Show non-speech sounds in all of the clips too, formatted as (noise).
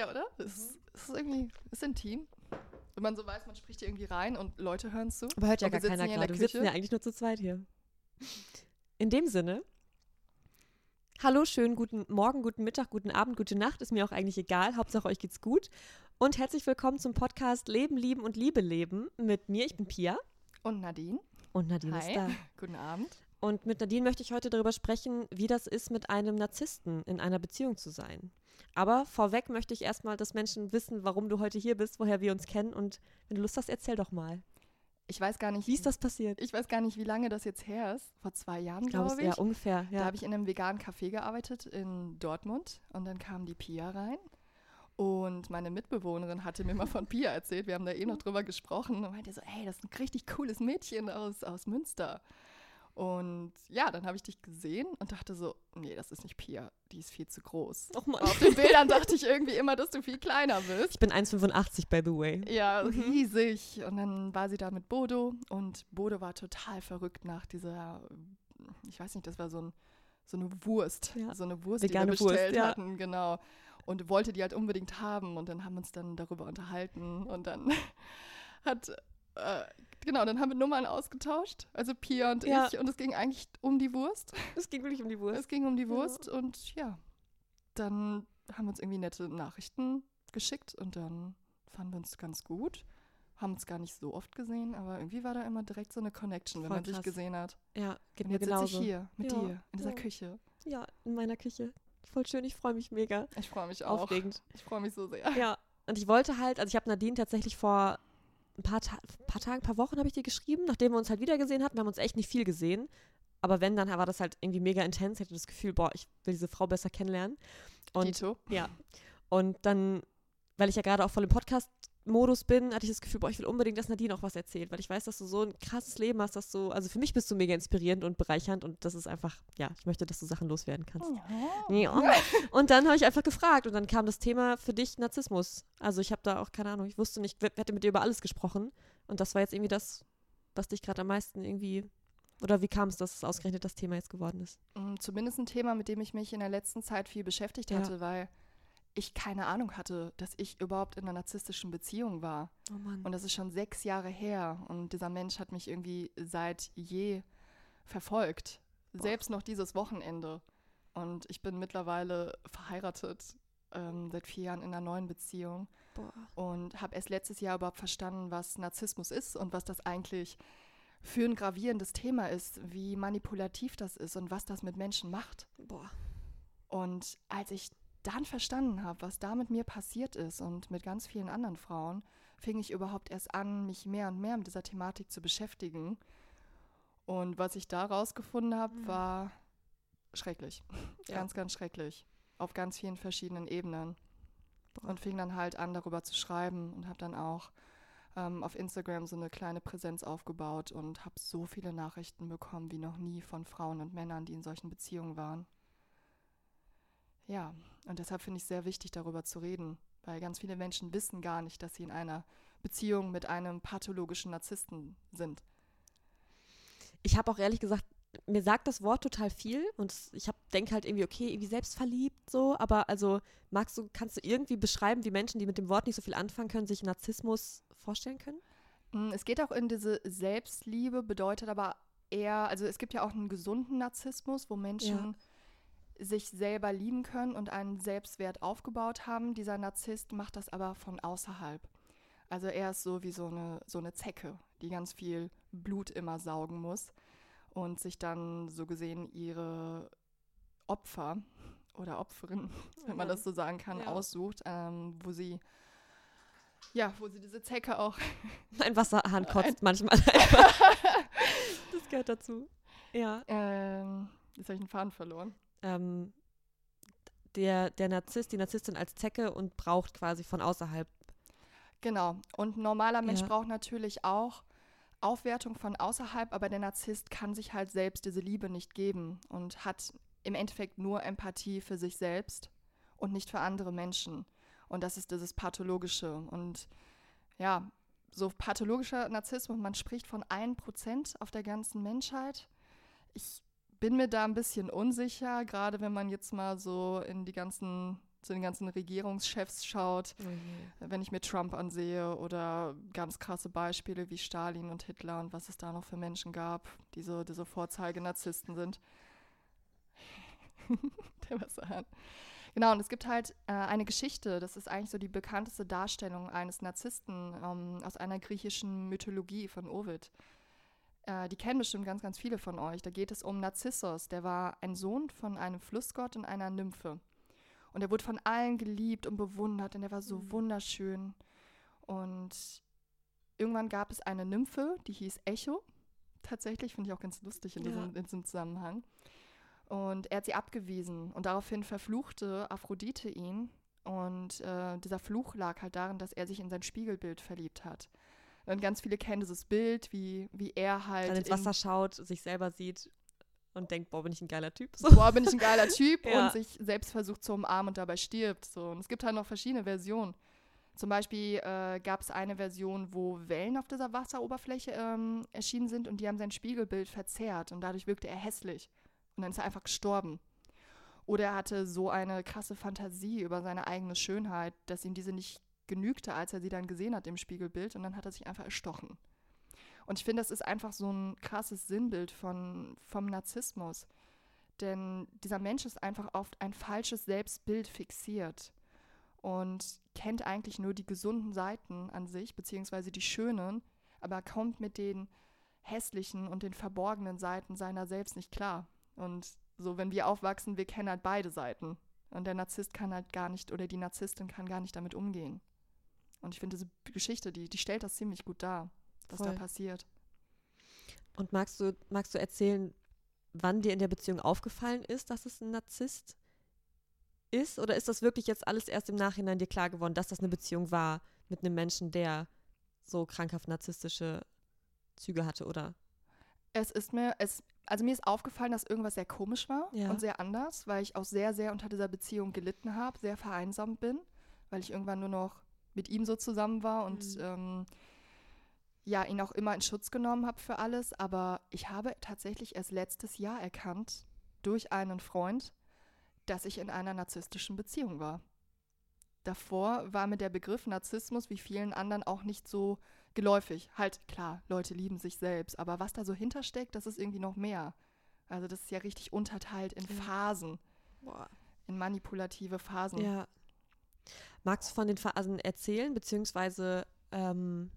Ja, oder? Es ist, es ist irgendwie, ist intim. Wenn man so weiß, man spricht hier irgendwie rein und Leute hören zu. Aber hört ja gar keiner gerade. Wir sitzen ja eigentlich nur zu zweit hier. In dem Sinne, hallo, schönen guten Morgen, guten Mittag, guten Abend, gute Nacht, ist mir auch eigentlich egal. Hauptsache euch geht's gut. Und herzlich willkommen zum Podcast Leben, Lieben und Liebe leben mit mir. Ich bin Pia Und Nadine. und Nadine Hi. ist da. (laughs) Guten Abend. Und mit Nadine möchte ich heute darüber sprechen, wie das ist, mit einem Narzissten in einer Beziehung zu sein. Aber vorweg möchte ich erstmal, dass Menschen wissen, warum du heute hier bist, woher wir uns kennen. Und wenn du Lust hast, erzähl doch mal. Ich weiß gar nicht, Wie ist das passiert? Ich weiß gar nicht, wie lange das jetzt her ist. Vor zwei Jahren, glaube, ist ich. ja ungefähr. Da Ja. habe ich in einem veganen Café gearbeitet in Dortmund und dann kam die Pia rein. Und meine Mitbewohnerin hatte mir mal von Pia erzählt. Wir haben da eh noch drüber gesprochen und meinte so, hey, das ist ein richtig cooles Mädchen aus, aus Münster. Und ja, dann habe ich dich gesehen und dachte so, nee, das ist nicht Pia, die ist viel zu groß. Och Mann. Auf den Bildern (laughs) dachte ich irgendwie immer, dass du viel kleiner bist. Ich bin 1,85 by the way. Ja, Mhm. riesig. Und dann war sie da mit Bodo und Bodo war total verrückt nach dieser, ich weiß nicht, das war so, ein, so eine Wurst, Ja. so eine Wurst, Vegane die wir Wurst, bestellt ja. hatten, genau. Und wollte die halt unbedingt haben und dann haben wir uns dann darüber unterhalten und dann (laughs) hat, äh, genau, dann haben wir Nummern ausgetauscht, also Pia und Ja. ich und es ging eigentlich um die Wurst. Es ging wirklich um die Wurst. Es ging um die Ja. Wurst und ja, dann haben wir uns irgendwie nette Nachrichten geschickt und dann fanden wir uns ganz gut. Haben uns gar nicht so oft gesehen, aber irgendwie war da immer direkt so eine Connection, wenn Voll man sich krass. gesehen hat. Ja, geht Und mir jetzt sitze genauso. ich hier mit Ja, dir in dieser ja. Küche. Ja, in meiner Küche. Voll schön, ich freue mich mega. Ich freue mich auch. Aufregend. Ich freue mich so sehr. Ja, und ich wollte halt, also ich habe Nadine tatsächlich vor ein paar, Ta paar Tagen, ein paar Wochen habe ich dir geschrieben, nachdem wir uns halt wieder gesehen hatten. Wir haben uns echt nicht viel gesehen. Aber wenn, dann war das halt irgendwie mega intens. Ich hatte das Gefühl, boah, ich will diese Frau besser kennenlernen. Und Dito. Ja. Und dann, weil ich ja gerade auch voll im Podcast-Modus bin, hatte ich das Gefühl, boah, ich will unbedingt, dass Nadine auch was erzählt, weil ich weiß, dass du so ein krasses Leben hast, dass du, also für mich bist du mega inspirierend und bereichernd und das ist einfach, ja, ich möchte, dass du Sachen loswerden kannst. Ja. Und dann habe ich einfach gefragt und dann kam das Thema für dich Narzissmus. Also ich habe da auch keine Ahnung, ich wusste nicht, ich hätte mit dir über alles gesprochen und das war jetzt irgendwie das, was dich gerade am meisten irgendwie, oder wie kam es, dass es ausgerechnet das Thema jetzt geworden ist? Mm, Zumindest ein Thema, mit dem ich mich in der letzten Zeit viel beschäftigt Ja. hatte, weil ich keine Ahnung hatte, dass ich überhaupt in einer narzisstischen Beziehung war. Oh Mann. Und das ist schon sechs Jahre her. Und dieser Mensch hat mich irgendwie seit je verfolgt. Boah. Selbst noch dieses Wochenende. Und ich bin mittlerweile verheiratet, ähm, seit vier Jahren in einer neuen Beziehung. Boah. Und habe erst letztes Jahr überhaupt verstanden, was Narzissmus ist und was das eigentlich für ein gravierendes Thema ist, wie manipulativ das ist und was das mit Menschen macht. Boah. Und als ich dann verstanden habe, was da mit mir passiert ist und mit ganz vielen anderen Frauen, fing ich überhaupt erst an, mich mehr und mehr mit dieser Thematik zu beschäftigen. Und was ich da rausgefunden habe, Mhm. war schrecklich. (laughs) Ja. Ganz, ganz schrecklich. Auf ganz vielen verschiedenen Ebenen. Und fing dann halt an, darüber zu schreiben und habe dann auch ähm, auf Instagram so eine kleine Präsenz aufgebaut und habe so viele Nachrichten bekommen wie noch nie von Frauen und Männern, die in solchen Beziehungen waren. Ja, und deshalb finde ich es sehr wichtig, darüber zu reden, weil ganz viele Menschen wissen gar nicht, dass sie in einer Beziehung mit einem pathologischen Narzissten sind. ich habe auch ehrlich gesagt, mir sagt das Wort total viel und ich denke halt irgendwie, okay, irgendwie selbstverliebt so, aber also magst du, kannst du irgendwie beschreiben, wie Menschen, die mit dem Wort nicht so viel anfangen können, sich Narzissmus vorstellen können? Mm, Es geht auch in diese Selbstliebe, bedeutet aber eher, also es gibt ja auch einen gesunden Narzissmus, wo Menschen sich selber lieben können und einen Selbstwert aufgebaut haben. Dieser Narzisst macht das aber von außerhalb. Also er ist so wie so eine, so eine Zecke, die ganz viel Blut immer saugen muss und sich dann so gesehen ihre Opfer oder Opferin, (laughs) wenn man das so sagen kann, Ja. aussucht, ähm, wo sie ja, wo sie diese Zecke auch (laughs) Ein Wasserhahn kotzt Ein- manchmal (laughs) einfach. das gehört dazu. Ja. Ähm, jetzt habe ich einen Faden verloren. Ähm, der, der Narzisst, die Narzisstin als Zecke und braucht quasi von außerhalb. Genau. Und ein normaler Mensch Ja. braucht natürlich auch Aufwertung von außerhalb, aber der Narzisst kann sich halt selbst diese Liebe nicht geben und hat im Endeffekt nur Empathie für sich selbst und nicht für andere Menschen. Und das ist dieses Pathologische. Und ja, so pathologischer Narzissmus, man spricht von 1% auf der ganzen Menschheit. Ich bin mir da ein bisschen unsicher, gerade wenn man jetzt mal so in die ganzen zu den ganzen Regierungschefs schaut. Je. Wenn ich mir Trump ansehe oder ganz krasse Beispiele wie Stalin und Hitler und was es da noch für Menschen gab, die so diese Vorzeige-Narzissten sind. (laughs) Der was an. Genau, und es gibt halt äh, eine Geschichte, das ist eigentlich so die bekannteste Darstellung eines Narzissten ähm, aus einer griechischen Mythologie von Ovid. Äh, die kennen bestimmt ganz, ganz viele von euch. Da geht es um Narzissos, der war ein Sohn von einem Flussgott und einer Nymphe. Und er wurde von allen geliebt und bewundert und er war so Mhm. wunderschön. Und irgendwann gab es eine Nymphe, die hieß Echo. Tatsächlich finde ich auch ganz lustig in, Ja. diesem, in diesem Zusammenhang. Und er hat sie abgewiesen und daraufhin verfluchte Aphrodite ihn. Und äh, dieser Fluch lag halt darin, dass er sich in sein Spiegelbild verliebt hat. Und ganz viele kennen dieses Bild, wie, wie er halt. Dann ins in- Wasser schaut, sich selber sieht und denkt, boah, bin ich ein geiler Typ. So. boah, bin ich ein geiler Typ (laughs) Ja. und sich selbst versucht zu umarmen und dabei stirbt. So. Und es gibt halt noch verschiedene Versionen. Zum Beispiel äh, gab es eine Version, wo Wellen auf dieser Wasseroberfläche ähm, erschienen sind und die haben sein Spiegelbild verzerrt und dadurch wirkte er hässlich. Und dann ist er einfach gestorben. Oder er hatte so eine krasse Fantasie über seine eigene Schönheit, dass ihm diese nicht genügte, als er sie dann gesehen hat im Spiegelbild und dann hat er sich einfach erstochen. Und ich finde, das ist einfach so ein krasses Sinnbild von, vom Narzissmus. Denn dieser Mensch ist einfach oft ein falsches Selbstbild fixiert und kennt eigentlich nur die gesunden Seiten an sich, beziehungsweise die schönen, aber kommt mit den hässlichen und den verborgenen Seiten seiner selbst nicht klar. Und so, wenn wir aufwachsen, wir kennen halt beide Seiten. Und der Narzisst kann halt gar nicht, oder die Narzisstin kann gar nicht damit umgehen. Und ich finde, diese Geschichte, die, die stellt das ziemlich gut dar, was da Voll. passiert. Und magst du, magst du erzählen, wann dir in der Beziehung aufgefallen ist, dass es ein Narzisst ist? Oder ist das wirklich jetzt alles erst im Nachhinein dir klar geworden, dass das eine Beziehung war mit einem Menschen, der so krankhaft narzisstische Züge hatte, oder? Es ist mir, es, also mir ist aufgefallen, dass irgendwas sehr komisch war Ja. und sehr anders, weil ich auch sehr, sehr unter dieser Beziehung gelitten habe, sehr vereinsamt bin, weil ich irgendwann nur noch mit ihm so zusammen war und Mhm. ähm, ja, ihn auch immer in Schutz genommen habe für alles. Aber ich habe tatsächlich erst letztes Jahr erkannt, durch einen Freund, dass ich in einer narzisstischen Beziehung war. Davor war mir der Begriff Narzissmus wie vielen anderen auch nicht so geläufig. Halt, klar, Leute lieben sich selbst, aber was da so hintersteckt, das ist irgendwie noch mehr. Also das ist ja richtig unterteilt in. Phasen, Boah. in manipulative Phasen. Ja. Magst du von den Phasen erzählen, beziehungsweise ähm,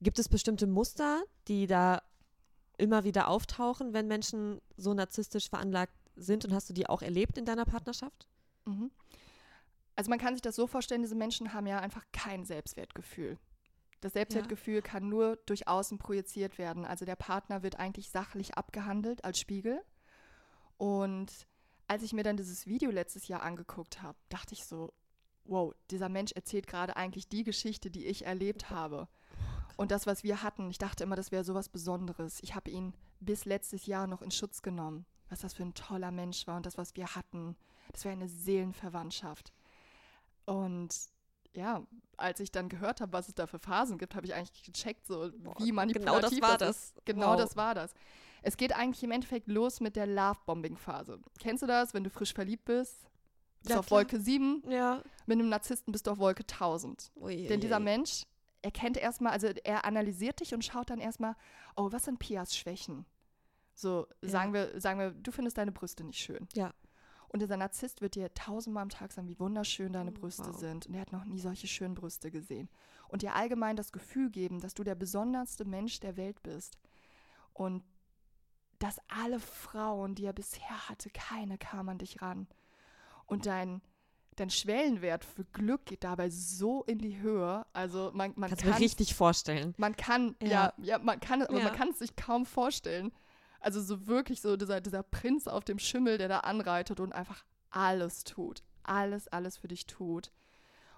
gibt es bestimmte Muster, die da immer wieder auftauchen, wenn Menschen so narzisstisch veranlagt sind? Und hast du die auch erlebt in deiner Partnerschaft? Mhm. Also man kann sich das so vorstellen, diese Menschen haben ja einfach kein Selbstwertgefühl. Das Selbstwertgefühl kann nur durch außen projiziert werden. Also der Partner wird eigentlich sachlich abgehandelt als Spiegel. Und als ich mir dann dieses Video letztes Jahr angeguckt habe, dachte ich so, wow, dieser Mensch erzählt gerade eigentlich die Geschichte, die ich erlebt habe. Und das, was wir hatten, ich dachte immer, das wäre sowas Besonderes. Ich habe ihn bis letztes Jahr noch in Schutz genommen, was das für ein toller Mensch war und das, was wir hatten, das wäre eine Seelenverwandtschaft. Und ja, als ich dann gehört habe, was es da für Phasen gibt, habe ich eigentlich gecheckt, so Boah, wie manipulativ genau das war das das. Genau Wow. das war das. Es geht eigentlich im Endeffekt los mit der Love-Bombing-Phase. Kennst du das, wenn du frisch verliebt bist? Bist Ja, auf klar. Wolke 7, Ja. mit einem Narzissten bist du auf Wolke 1000. Ui, Denn dieser. Mensch erkennt erstmal, also er analysiert dich und schaut dann erstmal, oh, was sind Pias Schwächen? So, Ja. sagen, wir, sagen wir, du findest deine Brüste nicht schön. Ja. Und dieser Narzisst wird dir tausendmal am Tag sagen, wie wunderschön deine Oh, Brüste wow. sind. Und er hat noch nie solche schönen Brüste gesehen. Und dir allgemein das Gefühl geben, dass du der besonderste Mensch der Welt bist. Und dass alle Frauen, die er bisher hatte, keine kamen an dich ran. Und dein, dein Schwellenwert für Glück geht dabei so in die Höhe. Also man, man Kannst du mir kann richtig vorstellen. man kann, Ja. ja, ja, man kann, aber Ja. man kann es sich kaum vorstellen. Also so wirklich so dieser, dieser Prinz auf dem Schimmel, der da anreitet und einfach alles tut. Alles, alles für dich tut.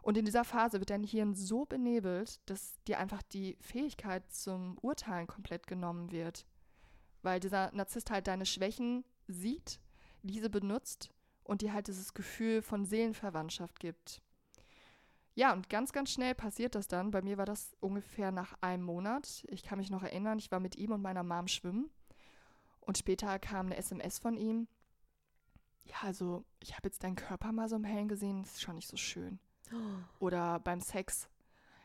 Und in dieser Phase wird dein Hirn so benebelt, dass dir einfach die Fähigkeit zum Urteilen komplett genommen wird. Weil dieser Narzisst halt deine Schwächen sieht, diese benutzt und dir halt dieses Gefühl von Seelenverwandtschaft gibt. Ja, und ganz, ganz schnell passiert das dann. Bei mir war das ungefähr nach einem Monat. Ich kann mich noch erinnern, ich war mit ihm und meiner Mom schwimmen. Und später kam eine SMS von ihm. ja, also ich habe jetzt deinen Körper mal so im Hellen gesehen, das ist schon nicht so schön. Oder beim Sex,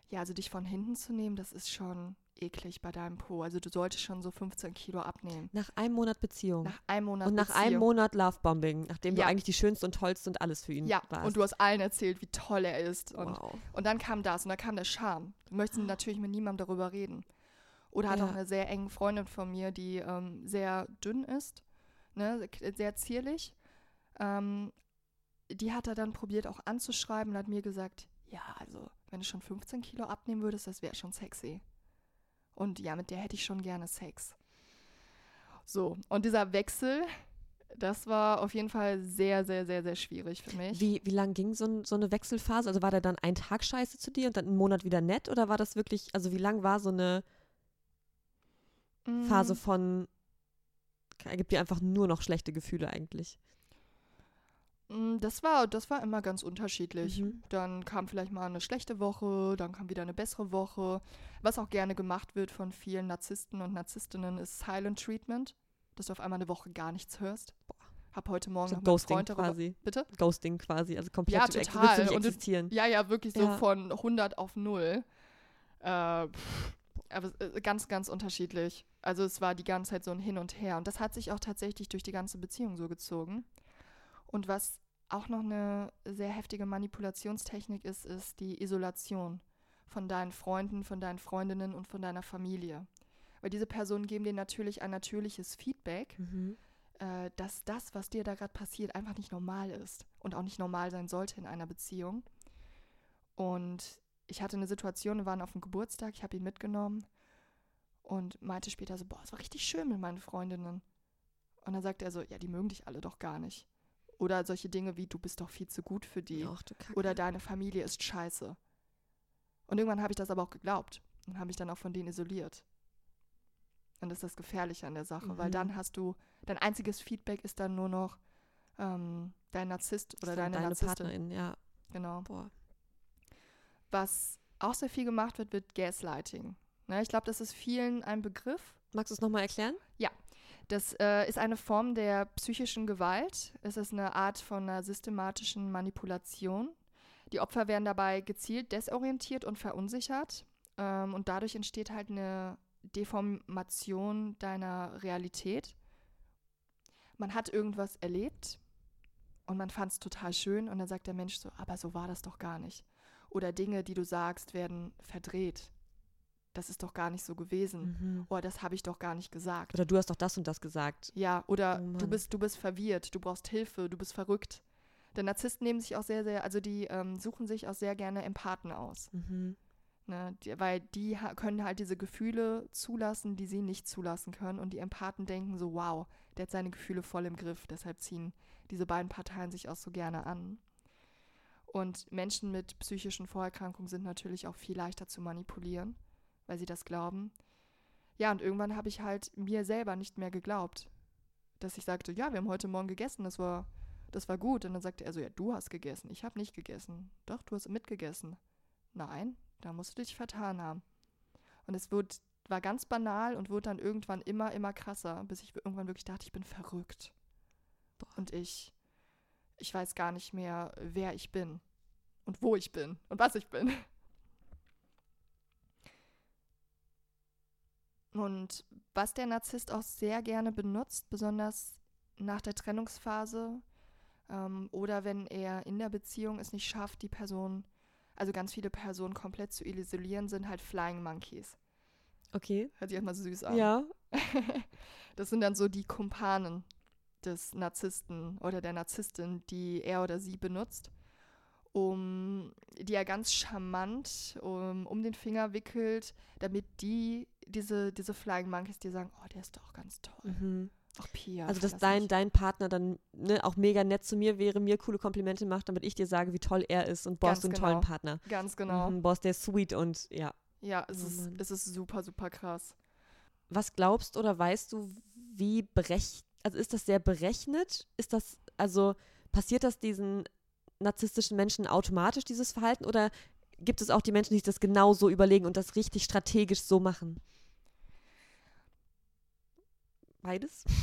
ja, also dich von hinten zu nehmen, das ist schon eklig bei deinem Po. Also du solltest schon so 15 Kilo abnehmen. Nach einem Monat Beziehung. Nach einem Monat und nach Beziehung. einem Monat Lovebombing, nachdem Ja. du eigentlich die schönste und tollste und alles für ihn Ja, warst. und du hast allen erzählt, wie toll er ist. Und, wow. und dann kam das und dann kam der Charme. Du möchtest natürlich mit niemandem darüber reden. Oder hat Ja. auch eine sehr enge Freundin von mir, die ähm, sehr dünn ist, ne, sehr zierlich. Ähm, die hat er dann probiert auch anzuschreiben und hat mir gesagt, ja, also wenn du schon 15 Kilo abnehmen würdest, das wäre schon sexy. Und ja, mit der hätte ich schon gerne Sex. So, und dieser Wechsel, das war auf jeden Fall sehr, sehr, sehr, sehr schwierig für mich. Wie, wie lang ging so, so eine Wechselphase? Also war der dann ein Tag scheiße zu dir und dann einen Monat wieder nett? Oder war das wirklich, also wie lang war so eine Mm, Phase von, er gibt dir einfach nur noch schlechte Gefühle eigentlich? Mm, Das war, das war immer ganz unterschiedlich. Mhm. Dann kam vielleicht mal eine schlechte Woche, dann kam wieder eine bessere Woche. Was auch gerne gemacht wird von vielen Narzissten und Narzisstinnen ist Silent Treatment, dass du auf einmal eine Woche gar nichts hörst. Hab heute Morgen So noch Ghosting Freund darüber. quasi. Bitte? Ghosting quasi, also komplett Ja, ex- total. nicht Und existieren. Ja, ja, wirklich so Ja. von 100 auf 0. Äh, pff, aber äh, ganz, ganz unterschiedlich. Also es war die ganze Zeit so ein Hin und Her. Und das hat sich auch tatsächlich durch die ganze Beziehung so gezogen. Und was auch noch eine sehr heftige Manipulationstechnik ist, ist die Isolation von deinen Freunden, von deinen Freundinnen und von deiner Familie. Weil diese Personen geben dir natürlich ein natürliches Feedback, Mhm. äh, dass das, was dir da gerade passiert, einfach nicht normal ist und auch nicht normal sein sollte in einer Beziehung. Und ich hatte eine Situation, wir waren auf dem Geburtstag, ich habe ihn mitgenommen und meinte später so, boah, es war richtig schön mit meinen Freundinnen. Und dann sagte er so, ja, die mögen dich alle doch gar nicht. Oder solche Dinge wie, du bist doch viel zu gut für die. Ach. Oder deine Familie ist scheiße. Und irgendwann habe ich das aber auch geglaubt und habe mich dann auch von denen isoliert. Und das ist das Gefährliche an der Sache, weil Mhm. dann hast du, dein einziges Feedback ist dann nur noch ähm, dein Narzisst oder deine, deine Narzisstin. Partnerin, ja. Genau. Boah. Was auch sehr viel gemacht wird, wird Gaslighting. Ne, ich glaube, das ist vielen ein Begriff. Magst du es nochmal erklären? Das äh, ist eine Form der psychischen Gewalt. Es ist eine Art von einer systematischen Manipulation. Die Opfer werden dabei gezielt desorientiert und verunsichert. Ähm, und dadurch entsteht halt eine Deformation deiner Realität. Man hat irgendwas erlebt und man fand es total schön und dann sagt der Mensch so, aber so war das doch gar nicht. Oder Dinge, die du sagst, werden verdreht. Das ist doch gar nicht so gewesen. Mhm. Oh, das habe ich doch gar nicht gesagt. Oder du hast doch das und das gesagt. Ja, oder Oh du bist, du bist verwirrt, du brauchst Hilfe, du bist verrückt. Denn Narzissten nehmen sich auch sehr, sehr, also die ähm, suchen sich auch sehr gerne Empathen aus. Mhm. Ne? Die, weil die können halt diese Gefühle zulassen, die sie nicht zulassen können. Und die Empathen denken so, wow, der hat seine Gefühle voll im Griff. Deshalb ziehen diese beiden Parteien sich auch so gerne an. Und Menschen mit psychischen Vorerkrankungen sind natürlich auch viel leichter zu manipulieren, weil sie das glauben. Ja, und irgendwann habe ich halt mir selber nicht mehr geglaubt, dass ich sagte, ja, wir haben heute Morgen gegessen, das war, das war gut. Und dann sagte er so, ja, du hast gegessen, ich habe nicht gegessen. Doch, du hast mitgegessen. Nein, da musst du dich vertan haben. Und es wird, war ganz banal und wurde dann irgendwann immer, immer krasser, bis ich irgendwann wirklich dachte, ich bin verrückt. Und ich, ich weiß gar nicht mehr, wer ich bin und wo ich bin und was ich bin. Und was der Narzisst auch sehr gerne benutzt, besonders nach der Trennungsphase ähm, oder wenn er in der Beziehung es nicht schafft, die Person, also ganz viele Personen komplett zu isolieren, sind halt Flying Monkeys. Okay. Hört sich erstmal süß an. Ja. (laughs) Das sind dann so die Kumpanen des Narzissten oder der Narzisstin, die er oder sie benutzt, um die er ganz charmant um, um den Finger wickelt, damit die, diese, diese Flying Monkeys, die sagen, oh, der ist doch ganz toll. Mhm. Ach, Pia. Also, dass dein, dein Partner dann ne, auch mega nett zu mir wäre, mir coole Komplimente macht, damit ich dir sage, wie toll er ist und hast du einen genau. tollen Partner. Ganz genau. Mhm, ist der sweet und ja. Ja, es, Oh ist, Mann. es ist super, super krass. Was glaubst oder weißt du, wie berechnet, also ist das sehr berechnet? Ist das, also passiert das diesen narzisstischen Menschen automatisch, dieses Verhalten? Oder gibt es auch die Menschen, die sich das genau so überlegen und das richtig strategisch so machen? Beides? (laughs)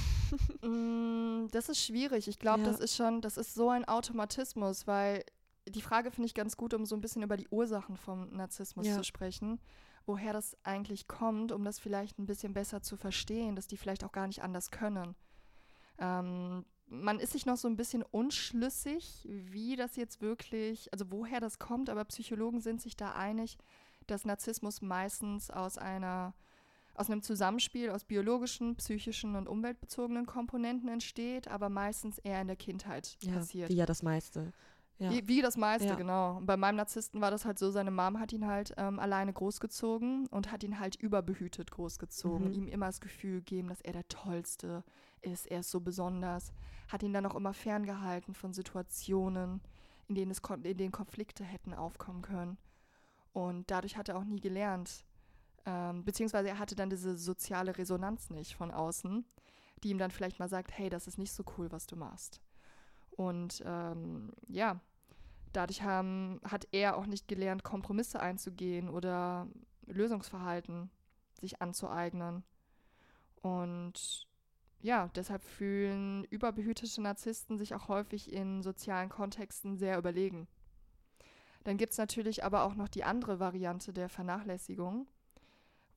Mm, das ist schwierig. Ich glaube, Ja. das ist schon, das ist so ein Automatismus, weil die Frage finde ich ganz gut, um so ein bisschen über die Ursachen vom Narzissmus Ja. zu sprechen. Woher das eigentlich kommt, um das vielleicht ein bisschen besser zu verstehen, dass die vielleicht auch gar nicht anders können. Ähm, man ist sich noch so ein bisschen unschlüssig, wie das jetzt wirklich, also woher das kommt, aber Psychologen sind sich da einig, dass Narzissmus meistens aus einer aus einem Zusammenspiel aus biologischen, psychischen und umweltbezogenen Komponenten entsteht, aber meistens eher in der Kindheit Ja, passiert. wie ja das meiste. Ja. Wie, wie das meiste, Ja. genau. Und bei meinem Narzissten war das halt so, seine Mom hat ihn halt ähm, alleine großgezogen und hat ihn halt überbehütet großgezogen. Mhm. Ihm immer das Gefühl gegeben, dass er der Tollste ist, er ist so besonders. Hat ihn dann auch immer ferngehalten von Situationen, in denen, es in denen Konflikte hätten aufkommen können. Und dadurch hat er auch nie gelernt. Ähm, beziehungsweise er hatte dann diese soziale Resonanz nicht von außen, die ihm dann vielleicht mal sagt, hey, das ist nicht so cool, was du machst. Und ähm, ja, dadurch haben, hat er auch nicht gelernt, Kompromisse einzugehen oder Lösungsverhalten sich anzueignen. Und ja, deshalb fühlen überbehütete Narzissten sich auch häufig in sozialen Kontexten sehr überlegen. Dann gibt es natürlich aber auch noch die andere Variante der Vernachlässigung,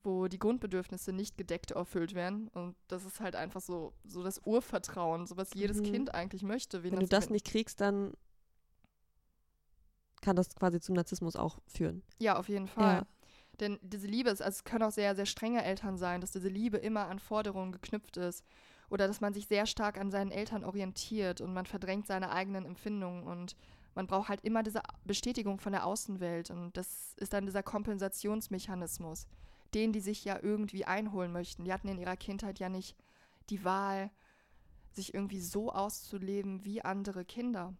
wo die Grundbedürfnisse nicht gedeckt erfüllt werden. Und das ist halt einfach so, so das Urvertrauen, so was jedes Mhm. Kind eigentlich möchte. Wenn du das nicht kriegst, dann kann das quasi zum Narzissmus auch führen. Ja, auf jeden Fall. Ja. Denn diese Liebe ist, also es können auch sehr, sehr strenge Eltern sein, dass diese Liebe immer an Forderungen geknüpft ist. Oder dass man sich sehr stark an seinen Eltern orientiert und man verdrängt seine eigenen Empfindungen und man braucht halt immer diese Bestätigung von der Außenwelt. Und das ist dann dieser Kompensationsmechanismus, den die sich ja irgendwie einholen möchten. Die hatten in ihrer Kindheit ja nicht die Wahl, sich irgendwie so auszuleben wie andere Kinder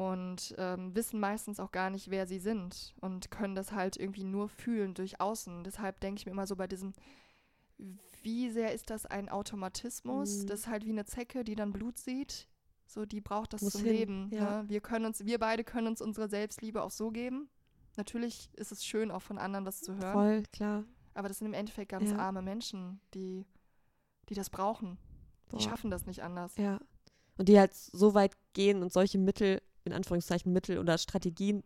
und ähm, wissen meistens auch gar nicht, wer sie sind und können das halt irgendwie nur fühlen durch Außen. Deshalb denke ich mir immer so bei diesem, wie sehr ist das ein Automatismus? Mhm. Das ist halt wie eine Zecke, die dann Blut sieht. So, die braucht das Muss zum hin, Leben. ja. Ne? Wir können uns, wir beide können uns unsere Selbstliebe auch so geben. Natürlich ist es schön, auch von anderen das zu hören. Voll, klar. Aber das sind im Endeffekt ganz Ja. arme Menschen, die, die das brauchen. Die Boah. schaffen das nicht anders. Ja. Und die halt so weit gehen und solche Mittel, in Anführungszeichen Mittel oder Strategien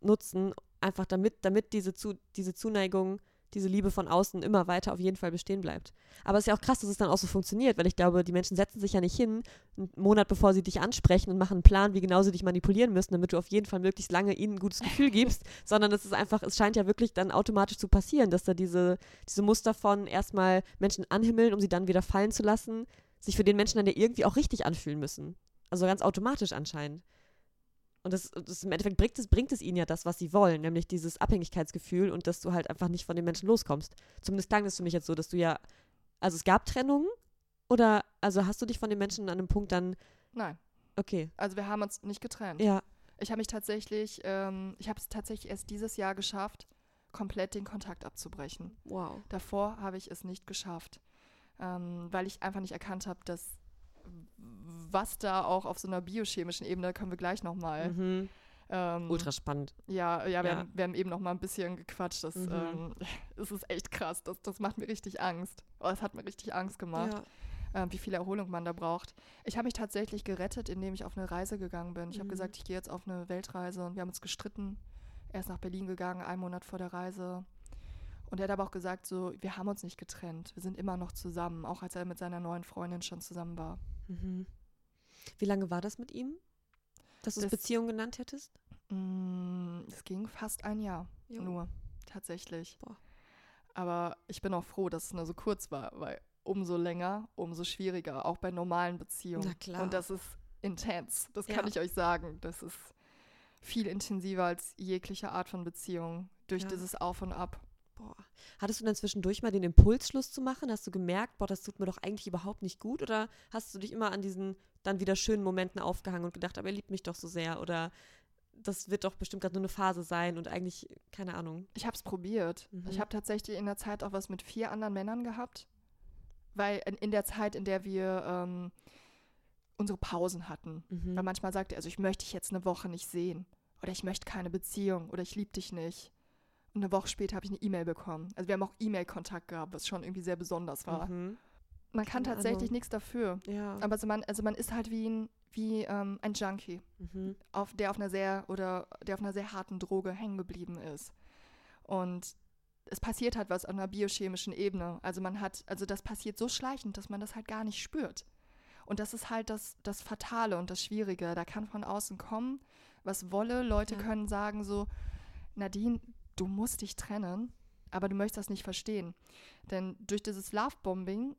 nutzen, einfach damit, damit diese, zu, diese Zuneigung, diese Liebe von außen immer weiter auf jeden Fall bestehen bleibt. Aber es ist ja auch krass, dass es dann auch so funktioniert, weil ich glaube, die Menschen setzen sich ja nicht hin, einen Monat bevor sie dich ansprechen und machen einen Plan, wie genau sie dich manipulieren müssen, damit du auf jeden Fall möglichst lange ihnen ein gutes Gefühl (laughs) gibst, sondern es ist einfach, es scheint ja wirklich dann automatisch zu passieren, dass da diese, diese Muster von erstmal Menschen anhimmeln, um sie dann wieder fallen zu lassen, sich für den Menschen dann ja irgendwie auch richtig anfühlen müssen. Also ganz automatisch anscheinend. Und das, das im Endeffekt bringt es, bringt es ihnen ja das, was sie wollen, nämlich dieses Abhängigkeitsgefühl und dass du halt einfach nicht von den Menschen loskommst. Zumindest klang das für mich jetzt so, dass du ja, also es gab Trennungen oder, also hast du dich von den Menschen an einem Punkt dann, Nein, okay, also wir haben uns nicht getrennt. ja, Ich habe mich tatsächlich, ähm, ich habe es tatsächlich erst dieses Jahr geschafft, komplett den Kontakt abzubrechen. wow. Davor habe ich es nicht geschafft, ähm, weil ich einfach nicht erkannt habe, dass was da auch auf so einer biochemischen Ebene, da können wir gleich nochmal. Mhm. Ähm, Ultra spannend. Ja, ja, wir, Ja. Haben, wir haben eben noch mal ein bisschen gequatscht. Das, Mhm. ähm, (laughs) das ist echt krass. Das, das macht mir richtig Angst. Oh, es hat mir richtig Angst gemacht, ähm, wie viel Erholung man da braucht. Ich habe mich tatsächlich gerettet, indem ich auf eine Reise gegangen bin. Ich habe Mhm. gesagt, ich gehe jetzt auf eine Weltreise und wir haben uns gestritten. Er ist nach Berlin gegangen, einen Monat vor der Reise. Und er hat aber auch gesagt, so, wir haben uns nicht getrennt. Wir sind immer noch zusammen, auch als er mit seiner neuen Freundin schon zusammen war. Mhm. Wie lange war das mit ihm? Dass du es Das- Beziehung genannt hättest? Mm, Es ging fast ein Jahr Jo. nur, tatsächlich. Boah. Aber ich bin auch froh, dass es nur so kurz war, weil umso länger, umso schwieriger, auch bei normalen Beziehungen. Na klar. Und das ist intens, das Ja. kann ich euch sagen. Das ist viel intensiver als jegliche Art von Beziehung, durch Ja. dieses Auf und Ab. Boah. Hattest du dann zwischendurch mal den Impuls, Schluss zu machen? Hast du gemerkt, boah, das tut mir doch eigentlich überhaupt nicht gut? Oder hast du dich immer an diesen dann wieder schönen Momenten aufgehangen und gedacht, aber er liebt mich doch so sehr? Oder das wird doch bestimmt gerade nur eine Phase sein und eigentlich, keine Ahnung. Ich habe es probiert. Mhm. Ich habe tatsächlich in der Zeit auch was mit vier anderen Männern gehabt, weil in, in der Zeit, in der wir ähm, unsere Pausen hatten, Mhm. Weil manchmal sagt er, also ich möchte dich jetzt eine Woche nicht sehen. Oder ich möchte keine Beziehung. Oder ich liebe dich nicht. Und eine Woche später habe ich eine E-Mail bekommen. Also wir haben auch E-Mail-Kontakt gehabt, was schon irgendwie sehr besonders war. Mhm. Man kann Keine tatsächlich nichts dafür. Ja. Aber also man, also man ist halt wie ein, wie ähm, ein Junkie, Mhm. auf, der auf einer sehr oder der auf einer sehr harten Droge hängen geblieben ist. Und es passiert halt was auf einer biochemischen Ebene. Also man hat, also das passiert so schleichend, dass man das halt gar nicht spürt. Und das ist halt das, das Fatale und das Schwierige. Da kann von außen kommen, was wolle. Leute Ja. können sagen so, Nadine, du musst dich trennen, aber du möchtest das nicht verstehen. Denn durch dieses Lovebombing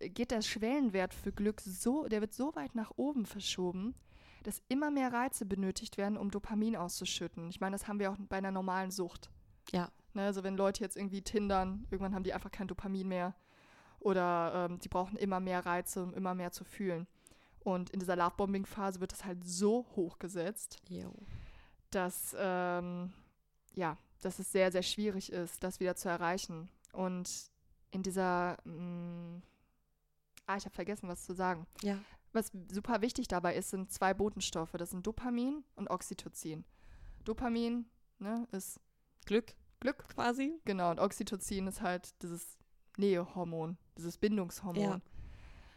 geht der Schwellenwert für Glück so, der wird so weit nach oben verschoben, dass immer mehr Reize benötigt werden, um Dopamin auszuschütten. Ich meine, das haben wir auch bei einer normalen Sucht. Ja. Ne, also wenn Leute jetzt irgendwie tindern, irgendwann haben die einfach kein Dopamin mehr. Oder ähm, die brauchen immer mehr Reize, um immer mehr zu fühlen. Und in dieser Lovebombing-Phase wird das halt so hochgesetzt, Jo. dass, ähm, ja, dass es sehr, sehr schwierig ist, das wieder zu erreichen. Und in dieser, mh, ah, ich habe vergessen, was zu sagen. Ja. Was super wichtig dabei ist, sind zwei Botenstoffe. Das sind Dopamin und Oxytocin. Dopamin ne, ist Glück Glück, quasi. genau, und Oxytocin ist halt dieses Nähehormon, dieses Bindungshormon. Ja.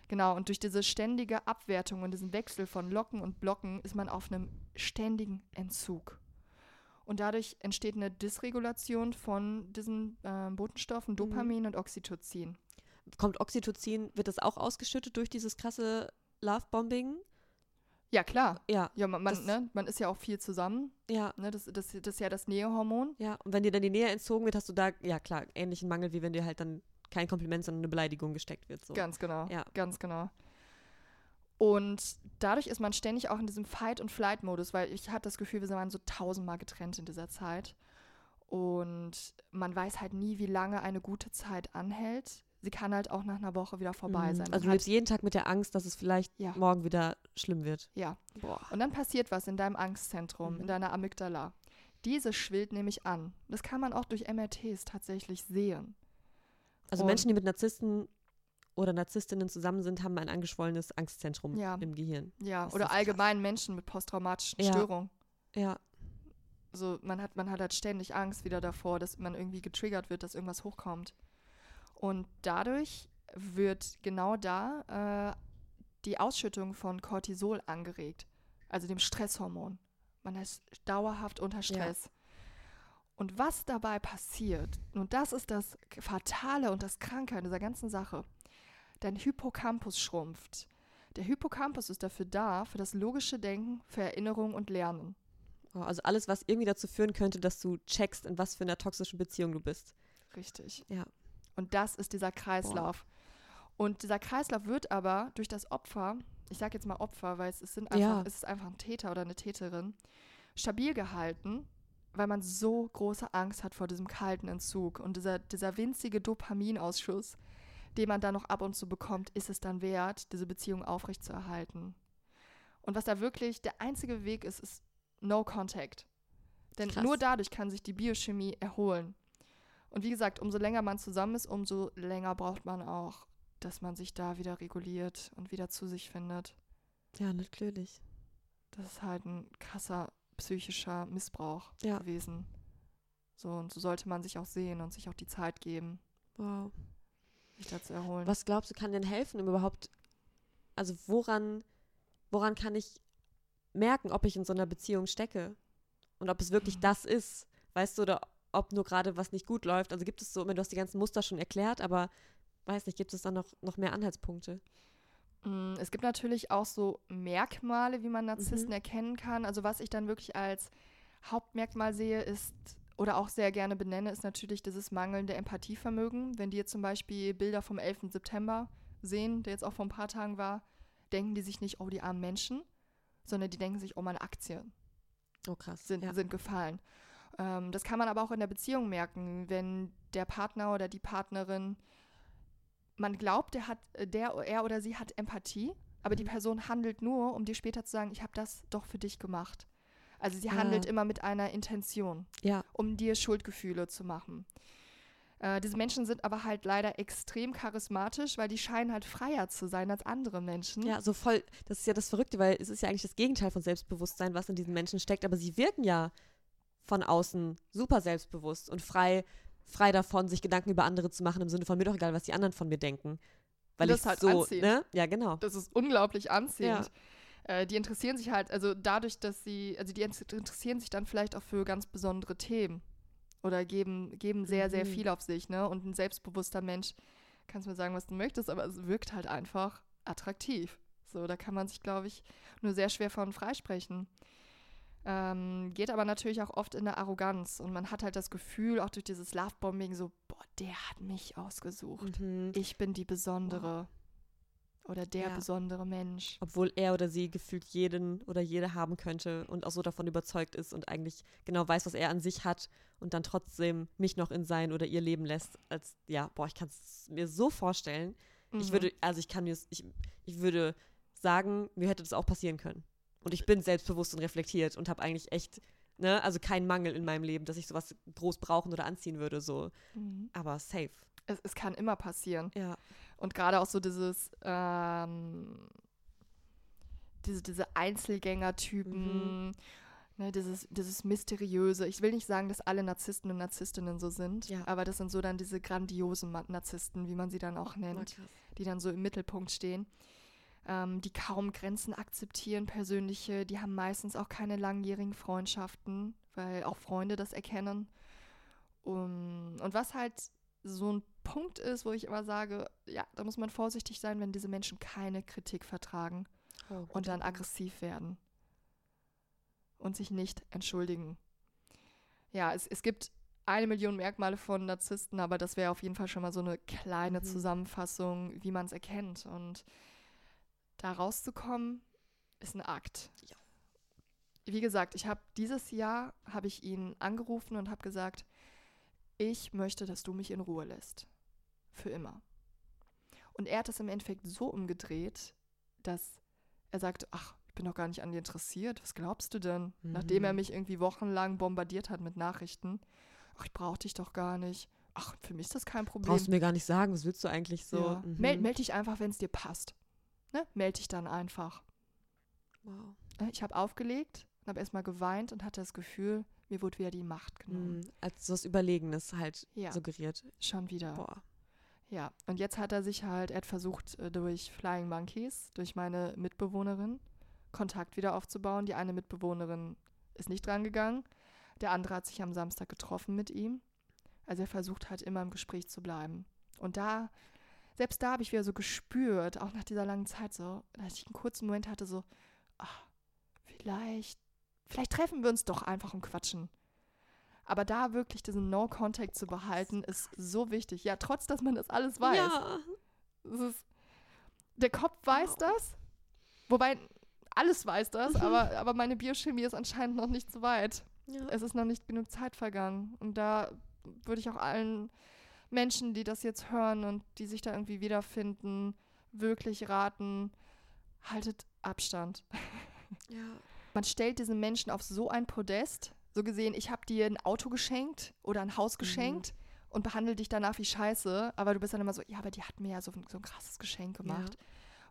Genau, und durch diese ständige Abwertung und diesen Wechsel von Locken und Blocken ist man auf einem ständigen Entzug. Und dadurch entsteht eine Dysregulation von diesen äh, Botenstoffen Mhm. Dopamin und Oxytocin. Kommt Oxytocin, wird das auch ausgeschüttet durch dieses krasse Lovebombing? Ja, klar. Ja. Ja, man, man, ne, man ist ja auch viel zusammen. Ja. Ne? Das, das, das ist ja das Nähehormon. Ja, und wenn dir dann die Nähe entzogen wird, hast du da, ja klar, ähnlichen Mangel, wie wenn dir halt dann kein Kompliment, sondern eine Beleidigung gesteckt wird. So. Ganz genau. Ja. Ganz genau. Und dadurch ist man ständig auch in diesem Fight- und Flight-Modus, weil ich hatte das Gefühl, wir waren so tausendmal getrennt in dieser Zeit. Und man weiß halt nie, wie lange eine gute Zeit anhält. Sie kann halt auch nach einer Woche wieder vorbei Mhm. sein. Also du lebst jeden Tag mit der Angst, dass es vielleicht Ja. morgen wieder schlimm wird. ja. Boah. Und dann passiert was in deinem Angstzentrum, Mhm. in deiner Amygdala. Diese schwillt nämlich an. Das kann man auch durch MRTs tatsächlich sehen. Also Und- Menschen, die mit Narzissten oder Narzisstinnen zusammen sind, haben ein angeschwollenes Angstzentrum Ja. im Gehirn. Ja, Das oder ist krass. allgemein Menschen mit posttraumatischen Ja. Störungen. Ja. so man hat man hat halt ständig Angst wieder davor, dass man irgendwie getriggert wird, dass irgendwas hochkommt. Und dadurch wird genau da äh, die Ausschüttung von Cortisol angeregt, also dem Stresshormon. Man ist dauerhaft unter Stress. Und was dabei passiert, und das ist das Fatale und das Kranke an dieser ganzen Sache, dein Hippocampus schrumpft. Der Hippocampus ist dafür da, für das logische Denken, für Erinnerung und Lernen. Oh, Also alles, was irgendwie dazu führen könnte, dass du checkst, in was für einer toxischen Beziehung du bist. Richtig. Ja. Und das ist dieser Kreislauf. Und dieser Kreislauf wird aber durch das Opfer, ich sage jetzt mal Opfer, weil es, es sind einfach, Ja. es ist einfach ein Täter oder eine Täterin, stabil gehalten, weil man so große Angst hat vor diesem kalten Entzug. Und dieser, dieser winzige Dopaminausschuss, den man dann noch ab und zu bekommt, ist es dann wert, diese Beziehung aufrechtzuerhalten. Und was da wirklich der einzige Weg ist, ist No Contact. Denn Krass. nur dadurch kann sich die Biochemie erholen. Und wie gesagt, umso länger man zusammen ist, umso länger braucht man auch, dass man sich da wieder reguliert und wieder zu sich findet. Ja, natürlich. Das ist halt ein krasser psychischer Missbrauch Ja. gewesen. So, und so sollte man sich auch sehen und sich auch die Zeit geben, Wow. Sich da zu erholen. Was glaubst du, kann denn helfen, um überhaupt, also woran, woran kann ich merken, ob ich in so einer Beziehung stecke? Und ob es wirklich Mhm. das ist, weißt du, oder ob nur gerade was nicht gut läuft. Also gibt es so, du hast die ganzen Muster schon erklärt, aber weiß nicht, gibt es da noch, noch mehr Anhaltspunkte? Mm, Es gibt natürlich auch so Merkmale, wie man Narzissten Mhm. erkennen kann. Also was ich dann wirklich als Hauptmerkmal sehe, ist oder auch sehr gerne benenne, ist natürlich dieses mangelnde Empathievermögen. Wenn die jetzt zum Beispiel Bilder vom 11. September sehen, der jetzt auch vor ein paar Tagen war, denken die sich nicht, oh, die armen Menschen, sondern die denken sich, oh, meine Aktien Oh, krass. sind, ja. sind gefallen. Ähm, das kann man aber auch in der Beziehung merken, wenn der Partner oder die Partnerin, man glaubt, der hat, äh, der, er oder sie hat Empathie, aber die Mhm. Person handelt nur, um dir später zu sagen, ich habe das doch für dich gemacht. Also sie Ah. handelt immer mit einer Intention, ja, um dir Schuldgefühle zu machen. Äh, diese Menschen sind aber halt leider extrem charismatisch, weil die scheinen halt freier zu sein als andere Menschen. ja, so voll, das ist ja das Verrückte, weil es ist ja eigentlich das Gegenteil von Selbstbewusstsein, was in diesen Menschen steckt, aber sie wirken ja von außen super selbstbewusst und frei, frei davon, sich Gedanken über andere zu machen, im Sinne von mir doch egal, was die anderen von mir denken. weil Das ich ist halt so, anziehend. ne? Ja, genau. Das ist unglaublich anziehend. Äh, die interessieren sich halt, also dadurch, dass sie, also die int- interessieren sich dann vielleicht auch für ganz besondere Themen. Oder geben, geben sehr, sehr Mhm. viel auf sich, ne? Und ein selbstbewusster Mensch, kannst mir sagen, was du möchtest, aber es wirkt halt einfach attraktiv. So, da kann man sich, glaube ich, nur sehr schwer von freisprechen. Ähm, geht aber natürlich auch oft in eine Arroganz. Und man hat halt das Gefühl, auch durch dieses Lovebombing, so, boah, der hat mich ausgesucht. Mhm. Ich bin die Besondere. Oder der Ja. besondere Mensch. Obwohl er oder sie gefühlt jeden oder jede haben könnte und auch so davon überzeugt ist und eigentlich genau weiß, was er an sich hat und dann trotzdem mich noch in sein oder ihr Leben lässt. Als, ja, boah, ich kann es mir so vorstellen. Ich Mhm. würde, also ich kann mir, ich, ich würde sagen, mir hätte das auch passieren können. Und ich bin selbstbewusst und reflektiert und habe eigentlich echt, ne, also keinen Mangel in meinem Leben, dass ich sowas groß brauchen oder anziehen würde, so. Mhm. Aber safe. Es, es kann immer passieren. Ja. Und gerade auch so dieses, ähm, diese, diese Einzelgänger-Typen, ne, dieses, dieses Mysteriöse. Ich will nicht sagen, dass alle Narzissten und Narzisstinnen so sind, Ja. aber das sind so dann diese grandiosen Narzissten, wie man sie dann auch nennt, die dann so im Mittelpunkt stehen. Ähm, die kaum Grenzen akzeptieren, persönliche, die haben meistens auch keine langjährigen Freundschaften, weil auch Freunde das erkennen. Um, und was halt so ein Punkt ist, wo ich immer sage, ja, da muss man vorsichtig sein, wenn diese Menschen keine Kritik vertragen Oh, und dann aggressiv werden und sich nicht entschuldigen. Ja, es, es gibt eine Million Merkmale von Narzissten, aber das wäre auf jeden Fall schon mal so eine kleine Mhm. Zusammenfassung, wie man es erkennt. Und da rauszukommen, ist ein Akt. Ja. Wie gesagt, ich habe dieses Jahr habe ich ihn angerufen und habe gesagt, ich möchte, dass du mich in Ruhe lässt. Für immer. Und er hat das im Endeffekt so umgedreht, dass er sagte, ach, ich bin doch gar nicht an dir interessiert. Was glaubst du denn? Nachdem er Mhm. mich irgendwie wochenlang bombardiert hat mit Nachrichten. Ach, ich brauche dich doch gar nicht. Ach, für mich ist das kein Problem. Brauchst du mir gar nicht sagen, was willst du eigentlich so? ja. Mhm. meld, meld dich einfach, wenn es dir passt. Ne? Meld dich dann einfach. Wow. Ne? Ich habe aufgelegt und habe erstmal geweint und hatte das Gefühl, mir wurde wieder die Macht genommen. Mhm. Als so was Überlegenes halt Ja. suggeriert. Schon wieder. Boah. Ja, und jetzt hat er sich halt, er hat versucht, äh, durch Flying Monkeys, durch meine Mitbewohnerin, Kontakt wieder aufzubauen. Die eine Mitbewohnerin ist nicht drangegangen. Der andere hat sich am Samstag getroffen mit ihm. Also er versucht halt immer im Gespräch zu bleiben. Und da, selbst da habe ich wieder so gespürt, auch nach dieser langen Zeit so, dass ich einen kurzen Moment hatte, so, ach, vielleicht, vielleicht treffen wir uns doch einfach und quatschen. Aber da wirklich diesen No-Contact zu behalten, ist so wichtig. Ja, trotz, dass man das alles weiß. Ja. Ist, der Kopf weiß das. Wobei, alles weiß das, aber, aber meine Biochemie ist anscheinend noch nicht so weit. ja. Es ist noch nicht genug Zeit vergangen. Und da würde ich auch allen Menschen, die das jetzt hören und die sich da irgendwie wiederfinden, wirklich raten, haltet Abstand. ja. Man stellt diesen Menschen auf so ein Podest. So gesehen, ich habe dir ein Auto geschenkt oder ein Haus geschenkt und behandle dich danach wie Scheiße. Aber du bist dann immer so, ja, aber die hat mir ja so, ein- so ein krasses Geschenk gemacht.